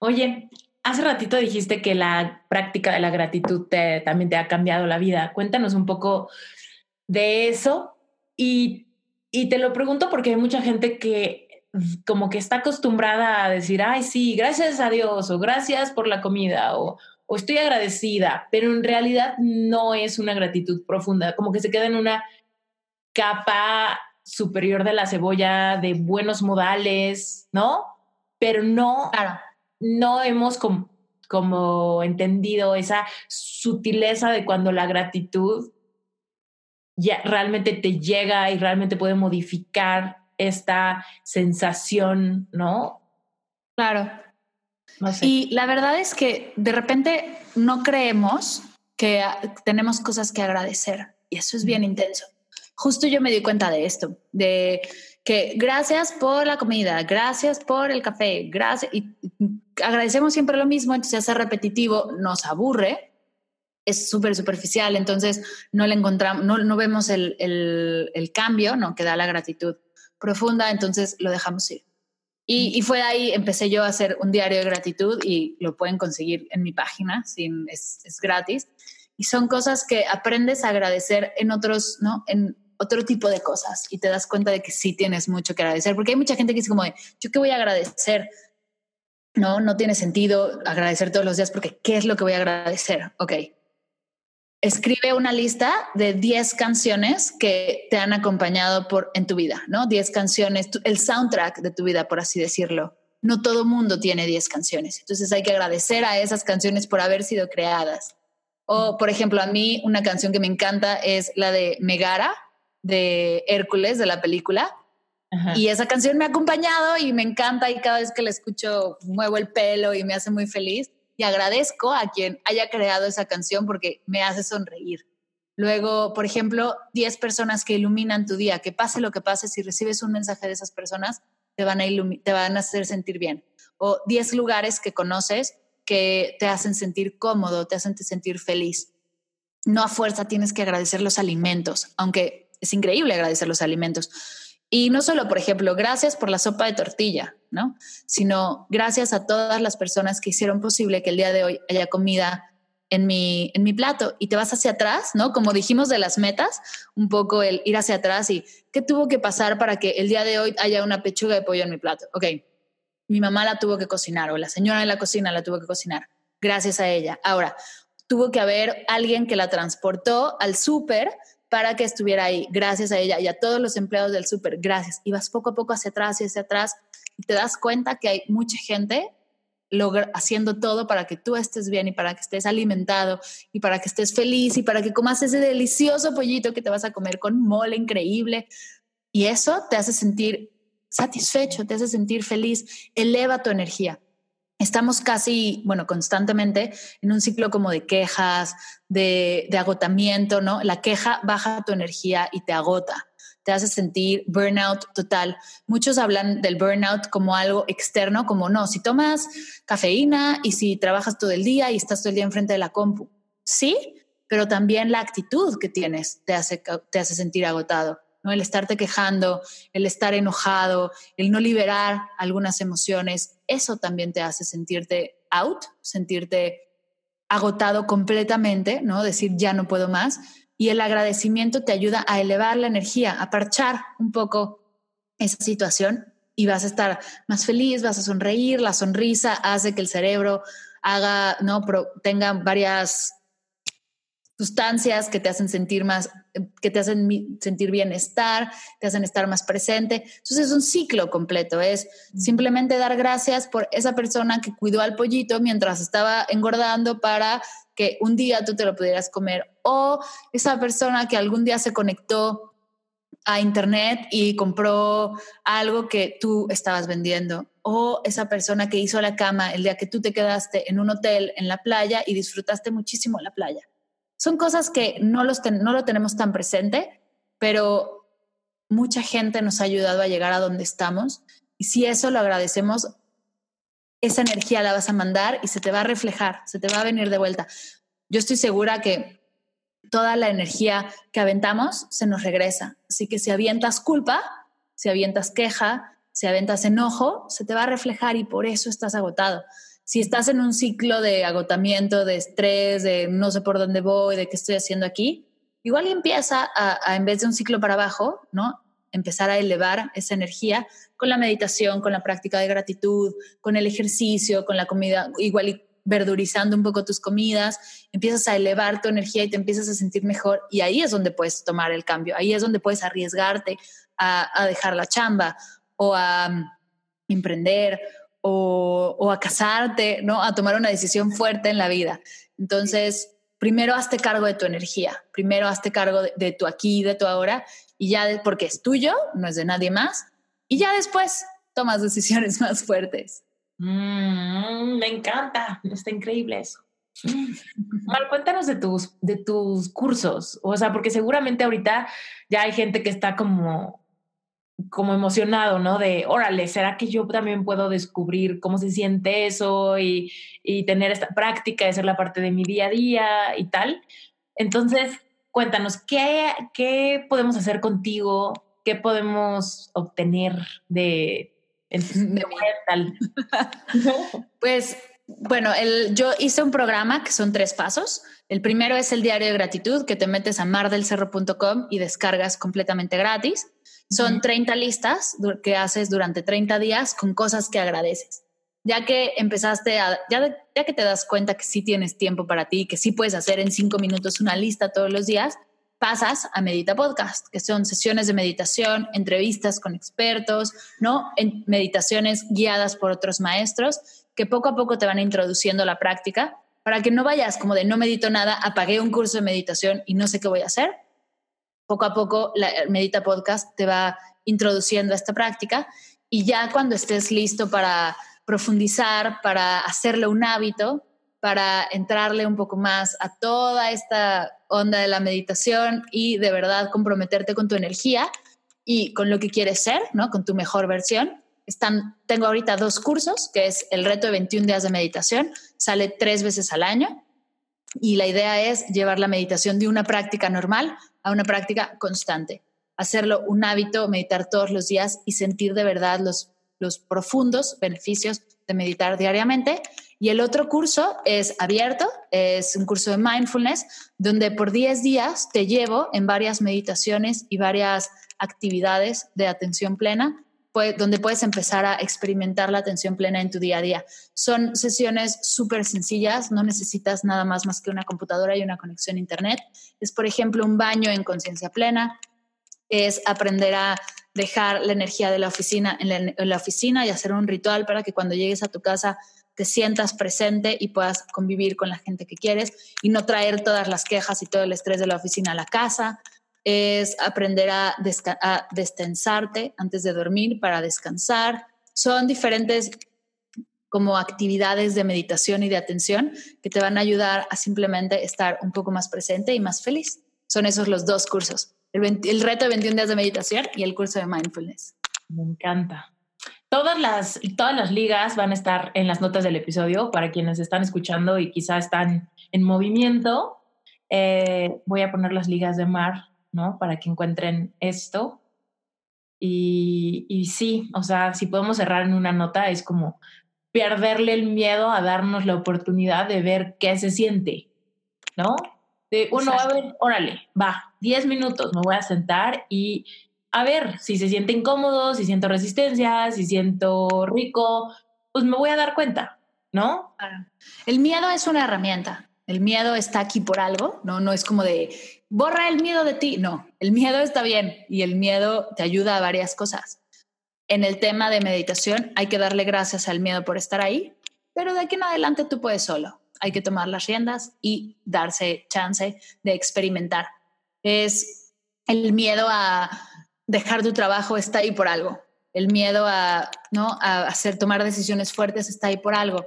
Oye, hace ratito dijiste que la práctica de la gratitud también te ha cambiado la vida. Cuéntanos un poco de eso y, y te lo pregunto porque hay mucha gente que como que está acostumbrada a decir, ay, sí, gracias a Dios o gracias por la comida o, o estoy agradecida, pero en realidad no es una gratitud profunda, como que se queda en una capa superior de la cebolla, de buenos modales, ¿no? Pero no, no hemos como entendido esa sutileza de cuando la gratitud ya realmente te llega y realmente puede modificar esta sensación, ¿no? Claro. Y la verdad es que de repente no creemos que tenemos cosas que agradecer y eso es bien intenso justo yo me di cuenta de esto, de que gracias por la comida, gracias por el café, gracias, y agradecemos siempre lo mismo, entonces se hace repetitivo, nos aburre, es súper superficial, entonces no le encontramos, no, no vemos el, el, el, cambio, ¿no? Que da la gratitud profunda, entonces lo dejamos ir. Y, y, fue ahí, empecé yo a hacer un diario de gratitud y lo pueden conseguir en mi página, sin, es, es gratis. Y son cosas que aprendes a agradecer en otros, ¿no? En, otro tipo de cosas y te das cuenta de que sí tienes mucho que agradecer, porque hay mucha gente que dice como, ¿yo qué voy a agradecer? no, no tiene sentido agradecer todos los días porque ¿qué es lo que voy a agradecer? Ok. Escribe una lista de 10 canciones que te han acompañado por, en tu vida, ¿no? 10 canciones, el soundtrack de tu vida, por así decirlo. No todo mundo tiene 10 canciones. Entonces hay que agradecer a esas canciones por haber sido creadas. O, por ejemplo, a mí una canción que me encanta es la de Megara, de Hércules, de la película. Y esa canción me ha acompañado y me encanta y cada vez que la escucho muevo el pelo y me hace muy feliz. Y agradezco a quien haya creado esa canción porque me hace sonreír. Luego, por ejemplo, 10 personas que iluminan tu día, que pase lo que pase, si recibes un mensaje de esas personas, te van a, te van a hacer sentir bien. O 10 lugares que conoces que te hacen sentir cómodo, te hacen sentir feliz. No a fuerza tienes que agradecer los alimentos, aunque es increíble agradecer los alimentos y no solo, por ejemplo, gracias por la sopa de tortilla, ¿no? Sino gracias a todas las personas que hicieron posible que el día de hoy haya comida en mi, en mi plato y te vas hacia atrás, ¿no? Como dijimos de las metas, un poco el ir hacia atrás y qué tuvo que pasar para que el día de hoy haya una pechuga de pollo en mi plato. Ok, mi mamá la tuvo que cocinar o la señora de la cocina la tuvo que cocinar, gracias a ella. Ahora, tuvo que haber alguien que la transportó al súper para que estuviera ahí, gracias a ella y a todos los empleados del súper, gracias. Y vas poco a poco hacia atrás y hacia atrás y te das cuenta que hay mucha gente haciendo todo para que tú estés bien y para que estés alimentado y para que estés feliz y para que comas ese delicioso pollito que te vas a comer con mole increíble. Y eso te hace sentir satisfecho, te hace sentir feliz, eleva tu energía estamos casi, bueno, constantemente en un ciclo como de quejas, de, agotamiento, ¿no? La queja baja tu energía y te agota, te hace sentir burnout total. Muchos hablan del burnout como algo externo, como no, si tomas cafeína y si trabajas todo el día y estás todo el día enfrente de la compu. Sí, pero también la actitud que tienes te hace, te hace sentir agotado. ¿No? El estarte quejando, el estar enojado, el no liberar algunas emociones, eso también te hace sentirte out, sentirte agotado completamente, ¿no? Decir ya no puedo más. Y el agradecimiento te ayuda a elevar la energía, a parchar un poco esa situación y vas a estar más feliz, vas a sonreír, la sonrisa hace que el cerebro haga, ¿no? tenga varias sustancias que te hacen sentir más, que te hacen sentir bienestar, te hacen estar más presente. Entonces es un ciclo completo, es simplemente dar gracias por esa persona que cuidó al pollito mientras estaba engordando para que un día tú te lo pudieras comer o esa persona que algún día se conectó a internet y compró algo que tú estabas vendiendo o esa persona que hizo la cama el día que tú te quedaste en un hotel en la playa y disfrutaste muchísimo la playa son cosas que no, los no lo tenemos tan presente, pero mucha gente nos ha ayudado a llegar a donde estamos. Y si eso lo agradecemos, esa energía la vas a mandar y se te va a reflejar, se te va a venir de vuelta. Yo estoy segura que toda la energía que aventamos se nos regresa. Así que si avientas culpa, si avientas queja, si avientas enojo, se te va a reflejar y por eso estás agotado si estás en un ciclo de agotamiento, de estrés, de no sé por dónde voy, de qué estoy haciendo aquí, igual empieza a, en vez de un ciclo para abajo, ¿no? Empezar a elevar esa energía con la meditación, con la práctica de gratitud, con el ejercicio, con la comida, igual verdurizando un poco tus comidas, empiezas a elevar tu energía y te empiezas a sentir mejor y ahí es donde puedes tomar el cambio, ahí es donde puedes arriesgarte a, a dejar la chamba o a um, emprender o, a casarte, ¿no? A tomar una decisión fuerte en la vida. Entonces, primero hazte cargo de tu energía, primero hazte cargo de, tu aquí, de tu ahora, y ya porque es tuyo, no es de nadie más, y ya después tomas decisiones [LAUGHS] más fuertes. Mm, me encanta, está increíble eso. Mal, cuéntanos de tus, de tus cursos, o sea, porque seguramente ahorita ya hay gente que está como como emocionado, ¿no? De, órale, ¿será que yo también puedo descubrir cómo se siente eso y, tener esta práctica de ser la parte de mi día a día y tal? Entonces, cuéntanos, ¿qué, qué podemos hacer contigo? ¿Qué podemos obtener de, de tal? [LAUGHS] pues, bueno, el, yo hice un programa que son tres pasos. El primero es el diario de gratitud, que te metes a mardelcerro.com y descargas completamente gratis. Son 30 listas que haces durante 30 días con cosas que agradeces. ya que empezaste a, ya, ya que te das cuenta que sí tienes tiempo para ti, que sí puedes hacer en cinco minutos una lista todos los días, pasas a Medita Podcast, que son sesiones de meditación, entrevistas con expertos, ¿no? En meditaciones guiadas por otros maestros que poco a poco te van introduciendo la práctica para que no vayas como de no medito nada, apagué un curso de meditación y no sé qué voy a hacer. Poco a poco la Medita Podcast te va introduciendo a esta práctica y ya cuando estés listo para profundizar, para hacerle un hábito, para entrarle un poco más a toda esta onda de la meditación y de verdad comprometerte con tu energía y con lo que quieres ser, ¿no? Con tu mejor versión. Tengo ahorita dos cursos, que es el reto de 21 días de meditación, sale tres veces al año y la idea es llevar la meditación de una práctica normal a una práctica constante, hacerlo un hábito, meditar todos los días y sentir de verdad los, los profundos beneficios de meditar diariamente. Y el otro curso es abierto, es un curso de mindfulness, donde por 10 días te llevo en varias meditaciones y varias actividades de atención plena, donde puedes empezar a experimentar la atención plena en tu día a día. Son sesiones súper sencillas, no necesitas nada más más que una computadora y una conexión a Internet. Es, por ejemplo, un baño en conciencia plena, es aprender a dejar la energía de la oficina en la oficina y hacer un ritual para que cuando llegues a tu casa te sientas presente y puedas convivir con la gente que quieres y no traer todas las quejas y todo el estrés de la oficina a la casa. Es aprender a, destensarte antes de dormir para descansar. Son diferentes como actividades de meditación y de atención que te van a ayudar a simplemente estar un poco más presente y más feliz. Son esos los dos cursos, el, el reto de 21 días de meditación y el curso de mindfulness. Me encanta. Todas las, todas las ligas van a estar en las notas del episodio para quienes están escuchando y quizá están en movimiento. Eh, voy a poner las ligas de mar, ¿no? Para que encuentren esto. Y, y sí, o sea, si podemos cerrar en una nota, es como perderle el miedo a darnos la oportunidad de ver qué se siente, ¿no? De uno, a ver, órale, va, 10 minutos, me voy a sentar y a ver si se siente incómodo, si siento resistencia, si siento rico, pues me voy a dar cuenta, ¿no? El miedo es una herramienta. El miedo está aquí por algo, ¿no? No es como de borra el miedo de ti. No, el miedo está bien y el miedo te ayuda a varias cosas. En el tema de meditación hay que darle gracias al miedo por estar ahí, pero de aquí en adelante tú puedes solo. Hay que tomar las riendas y darse chance de experimentar. Es el miedo a dejar tu trabajo está ahí por algo. El miedo a, ¿no? a hacer, tomar decisiones fuertes está ahí por algo.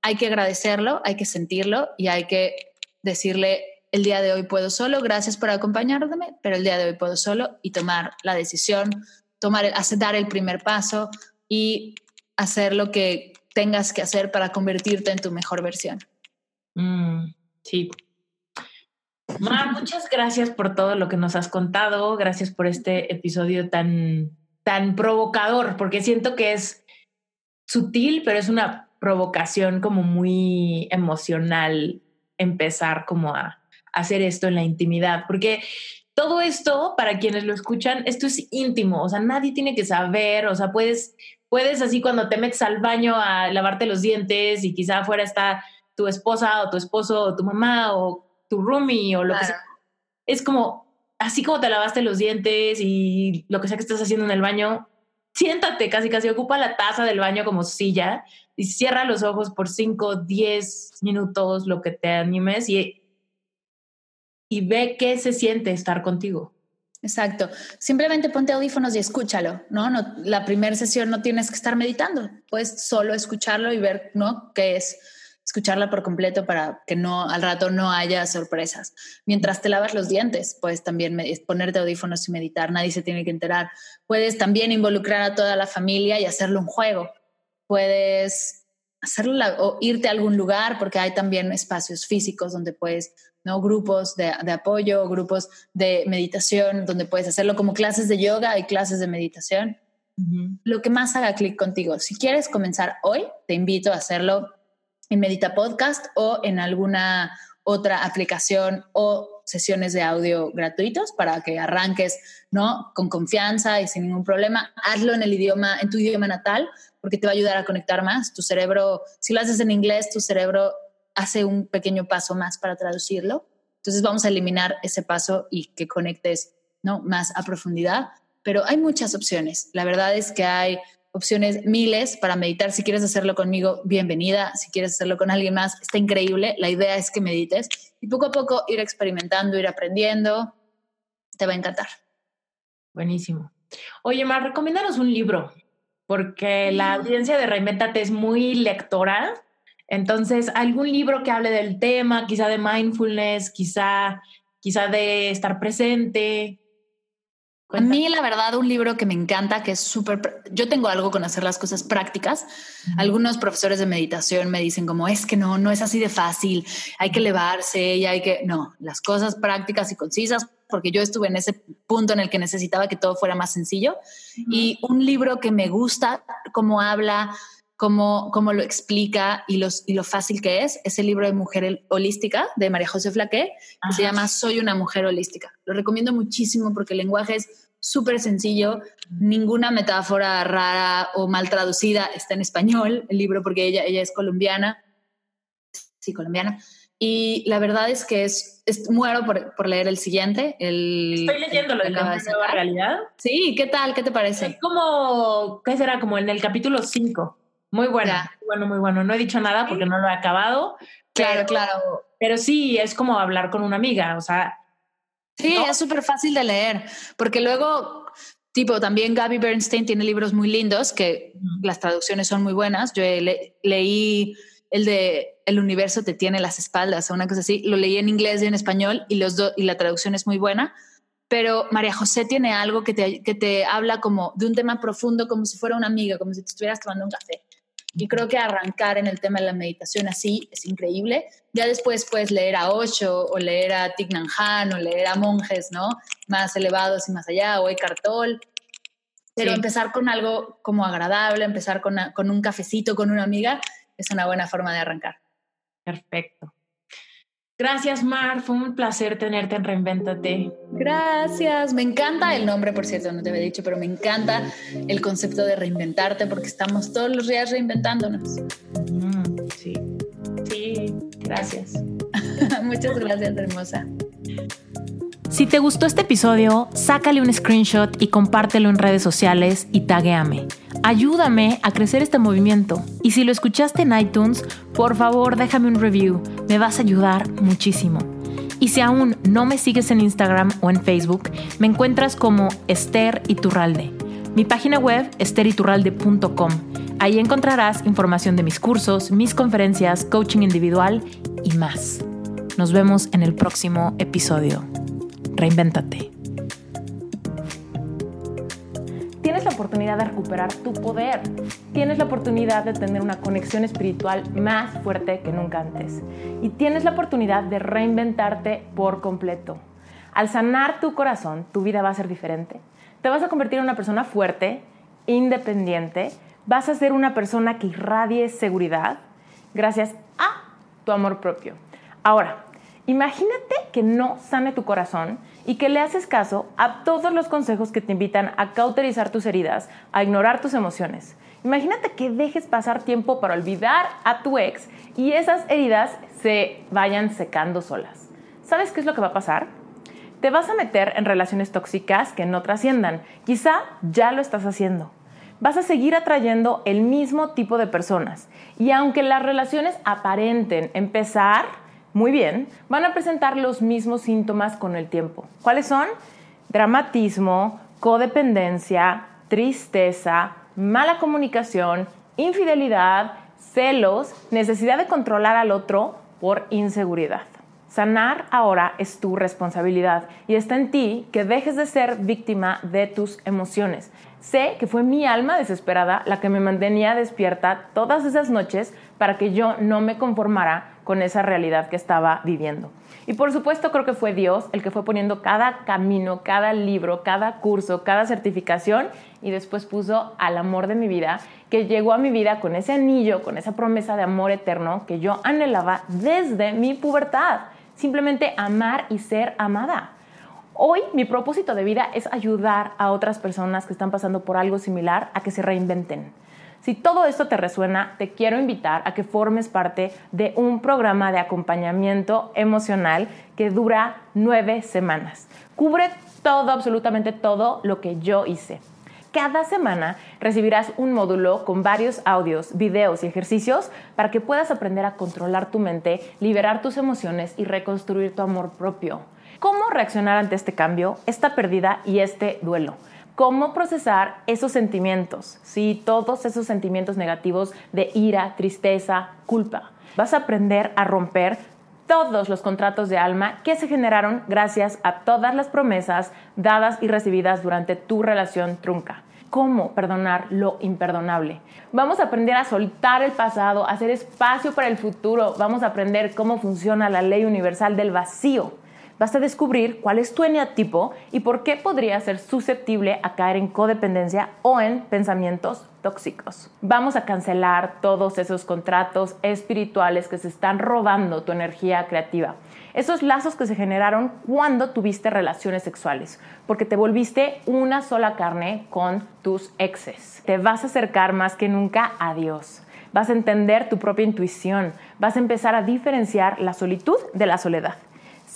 Hay que agradecerlo, hay que sentirlo y hay que decirle, el día de hoy puedo solo, gracias por acompañarme, pero el día de hoy puedo solo y tomar la decisión, tomar, hacer, dar el primer paso y hacer lo que tengas que hacer para convertirte en tu mejor versión. Mm, sí, Mar, muchas gracias por todo lo que nos has contado. Gracias por este episodio tan, tan provocador, porque siento que es sutil, pero es una provocación como muy emocional empezar como a hacer esto en la intimidad, porque todo esto, para quienes lo escuchan, esto es íntimo, o sea, nadie tiene que saber, o sea, puedes, puedes así cuando te metes al baño a lavarte los dientes y quizá afuera está tu esposa o tu esposo o tu mamá o tu roomie o lo que sea. Es como, así como te lavaste los dientes y lo que sea que estés haciendo en el baño, siéntate, casi casi ocupa la taza del baño como silla y cierra los ojos por 5, 10 minutos, lo que te animes y, y ve qué se siente estar contigo. Exacto. Simplemente ponte audífonos y escúchalo, ¿no? no la primera sesión no tienes que estar meditando, puedes solo escucharlo y ver, ¿no? ¿Qué es? escucharla por completo para que no al rato no haya sorpresas. Mientras te lavas los dientes, puedes también ponerte audífonos y meditar, nadie se tiene que enterar. Puedes también involucrar a toda la familia y hacerlo un juego. Puedes hacerlo o irte a algún lugar porque hay también espacios físicos donde puedes, ¿no? Grupos de, de apoyo, grupos de meditación, donde puedes hacerlo como clases de yoga y clases de meditación. Lo que más haga clic contigo. Si quieres comenzar hoy, te invito a hacerlo en Medita Podcast o en alguna otra aplicación o sesiones de audio gratuitos para que arranques, ¿no? Con confianza y sin ningún problema. Hazlo en el idioma, en tu idioma natal, porque te va a ayudar a conectar más. Tu cerebro, si lo haces en inglés, tu cerebro hace un pequeño paso más para traducirlo. Entonces vamos a eliminar ese paso y que conectes, ¿no? Más a profundidad. Pero hay muchas opciones. La verdad es que hay opciones miles para meditar. Si quieres hacerlo conmigo, bienvenida. Si quieres hacerlo con alguien más, está increíble. La idea es que medites y poco a poco ir experimentando, ir aprendiendo. Te va a encantar. Buenísimo. Oye, Mar, recomiéndanos un libro, porque la audiencia de Reinventate es muy lectora. Entonces, algún libro que hable del tema, quizá de mindfulness, quizá, quizá de estar presente. A mí, la verdad, un libro que me encanta, que es súper... Yo tengo algo con hacer las cosas prácticas. Algunos profesores de meditación me dicen como, es que no, no es así de fácil, hay que elevarse y hay que... No, las cosas prácticas y concisas, porque yo estuve en ese punto en el que necesitaba que todo fuera más sencillo. Y un libro que me gusta, cómo habla, cómo, cómo lo explica y, los, y lo fácil que es, es el libro de Mujer Holística de María José Flaqué, que se llama Soy una mujer holística. Lo recomiendo muchísimo porque el lenguaje es súper sencillo, ninguna metáfora rara o mal traducida está en español, el libro, porque ella, ella es colombiana, sí, colombiana. Y la verdad es que es, muero por, por, leer el siguiente. El, Estoy leyendo lo de la nueva realidad. Sí, ¿qué tal? ¿Qué te parece? Es como, ¿qué será? Como en el capítulo 5. Muy buena, muy bueno, muy bueno. No he dicho nada porque no lo he acabado. Claro, claro. Pero sí, es como hablar con una amiga, o sea, Sí, es súper fácil de leer, porque luego, tipo, también Gaby Bernstein tiene libros muy lindos, que las traducciones son muy buenas. Yo leí el de El universo te tiene las espaldas, o una cosa así. Lo leí en inglés y en español y, los y la traducción es muy buena. Pero María José tiene algo que te, que te habla como de un tema profundo, como si fuera una amiga, como si te estuvieras tomando un café. Y creo que arrancar en el tema de la meditación así es increíble. Ya después puedes leer a Osho o leer a Thich Nhat Hanh o leer a monjes, ¿no? Más elevados y más allá, o Eckhart Tolle. Pero empezar con algo como agradable, empezar con, con un cafecito con una amiga, es una buena forma de arrancar. Perfecto. Gracias, Mar. Fue un placer tenerte en Reinventate. Gracias. Me encanta el nombre, por cierto, no te había dicho, pero me encanta el concepto de reinventarte porque estamos todos los días reinventándonos. sí, sí, gracias. [LAUGHS] Muchas gracias, hermosa. Si te gustó este episodio, sácale un screenshot y compártelo en redes sociales y taguéame. Ayúdame a crecer este movimiento. Y si lo escuchaste en iTunes, por favor déjame un review. Me vas a ayudar muchísimo. Y si aún no me sigues en Instagram o en Facebook, me encuentras como Esther Iturralde. Mi página web, esteriturralde.com. Ahí encontrarás información de mis cursos, mis conferencias, coaching individual y más. Nos vemos en el próximo episodio. Reinvéntate. Tienes la oportunidad de recuperar tu poder. Tienes la oportunidad de tener una conexión espiritual más fuerte que nunca antes. Y tienes la oportunidad de reinventarte por completo. Al sanar tu corazón, tu vida va a ser diferente. Te vas a convertir en una persona fuerte, independiente. Vas a ser una persona que irradie seguridad gracias a tu amor propio. Ahora, Imagínate que no sane tu corazón y que le haces caso a todos los consejos que te invitan a cauterizar tus heridas, a ignorar tus emociones. Imagínate que dejes pasar tiempo para olvidar a tu ex y esas heridas se vayan secando solas. ¿Sabes qué es lo que va a pasar? Te vas a meter en relaciones tóxicas que no trasciendan. Quizá ya lo estás haciendo. Vas a seguir atrayendo el mismo tipo de personas. Y aunque las relaciones aparenten empezar, muy bien, van a presentar los mismos síntomas con el tiempo. ¿Cuáles son? Dramatismo, codependencia, tristeza, mala comunicación, infidelidad, celos, necesidad de controlar al otro por inseguridad. Sanar ahora es tu responsabilidad y está en ti que dejes de ser víctima de tus emociones. Sé que fue mi alma desesperada la que me mantenía despierta todas esas noches para que yo no me conformara con esa realidad que estaba viviendo. Y por supuesto creo que fue Dios el que fue poniendo cada camino, cada libro, cada curso, cada certificación y después puso al amor de mi vida, que llegó a mi vida con ese anillo, con esa promesa de amor eterno que yo anhelaba desde mi pubertad. simplemente amar y ser amada. Hoy mi propósito de vida es ayudar a otras personas que están pasando por algo similar a que se reinventen. Si todo esto te resuena, te quiero invitar a que formes parte de un programa de acompañamiento emocional que dura nueve semanas. Cubre todo, absolutamente todo lo que yo hice. Cada semana recibirás un módulo con varios audios, videos y ejercicios para que puedas aprender a controlar tu mente, liberar tus emociones y reconstruir tu amor propio. ¿Cómo reaccionar ante este cambio, esta pérdida y este duelo? ¿Cómo procesar esos sentimientos? Sí, todos esos sentimientos negativos de ira, tristeza, culpa. Vas a aprender a romper todos los contratos de alma que se generaron gracias a todas las promesas dadas y recibidas durante tu relación trunca. Cómo perdonar lo imperdonable. Vamos a aprender a soltar el pasado, a hacer espacio para el futuro. Vamos a aprender cómo funciona la ley universal del vacío vas a descubrir cuál es tu eneatipo y por qué podría ser susceptible a caer en codependencia o en pensamientos tóxicos. Vamos a cancelar todos esos contratos espirituales que se están robando tu energía creativa. Esos lazos que se generaron cuando tuviste relaciones sexuales, porque te volviste una sola carne con tus exes. Te vas a acercar más que nunca a Dios. Vas a entender tu propia intuición. Vas a empezar a diferenciar la solitud de la soledad.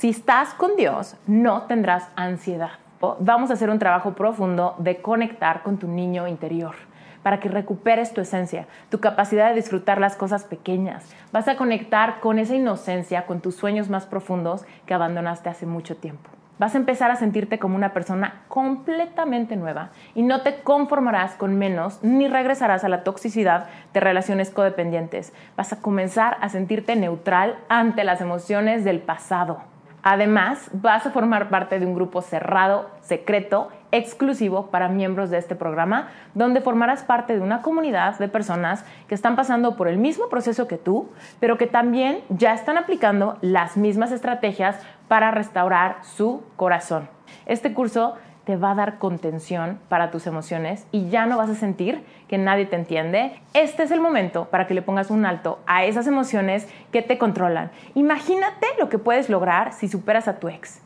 Si estás con Dios, no tendrás ansiedad. Vamos a hacer un trabajo profundo de conectar con tu niño interior para que recuperes tu esencia, tu capacidad de disfrutar las cosas pequeñas. Vas a conectar con esa inocencia, con tus sueños más profundos que abandonaste hace mucho tiempo. Vas a empezar a sentirte como una persona completamente nueva y no te conformarás con menos ni regresarás a la toxicidad de relaciones codependientes. Vas a comenzar a sentirte neutral ante las emociones del pasado Además, vas a formar parte de un grupo cerrado, secreto, exclusivo para miembros de este programa, donde formarás parte de una comunidad de personas que están pasando por el mismo proceso que tú, pero que también ya están aplicando las mismas estrategias para restaurar su corazón. Este curso te va a dar contención para tus emociones y ya no vas a sentir que nadie te entiende. Este es el momento para que le pongas un alto a esas emociones que te controlan. Imagínate lo que puedes lograr si superas a tu ex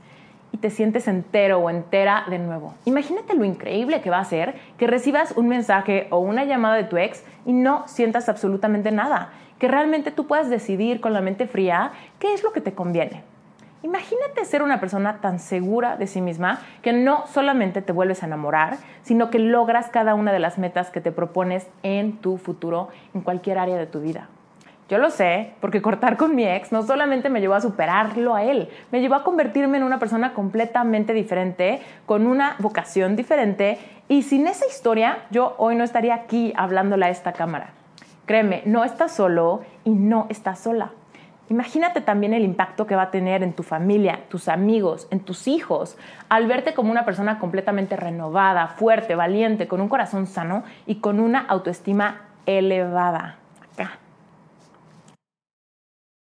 y te sientes entero o entera de nuevo. Imagínate lo increíble que va a ser que recibas un mensaje o una llamada de tu ex y no sientas absolutamente nada, que realmente tú puedas decidir con la mente fría qué es lo que te conviene. Imagínate ser una persona tan segura de sí misma que no solamente te vuelves a enamorar, sino que logras cada una de las metas que te propones en tu futuro, en cualquier área de tu vida. Yo lo sé, porque cortar con mi ex no solamente me llevó a superarlo a él, me llevó a convertirme en una persona completamente diferente, con una vocación diferente, y sin esa historia yo hoy no estaría aquí hablándole a esta cámara. Créeme, no estás solo y no estás sola. Imagínate también el impacto que va a tener en tu familia, tus amigos, en tus hijos, al verte como una persona completamente renovada, fuerte, valiente, con un corazón sano y con una autoestima elevada.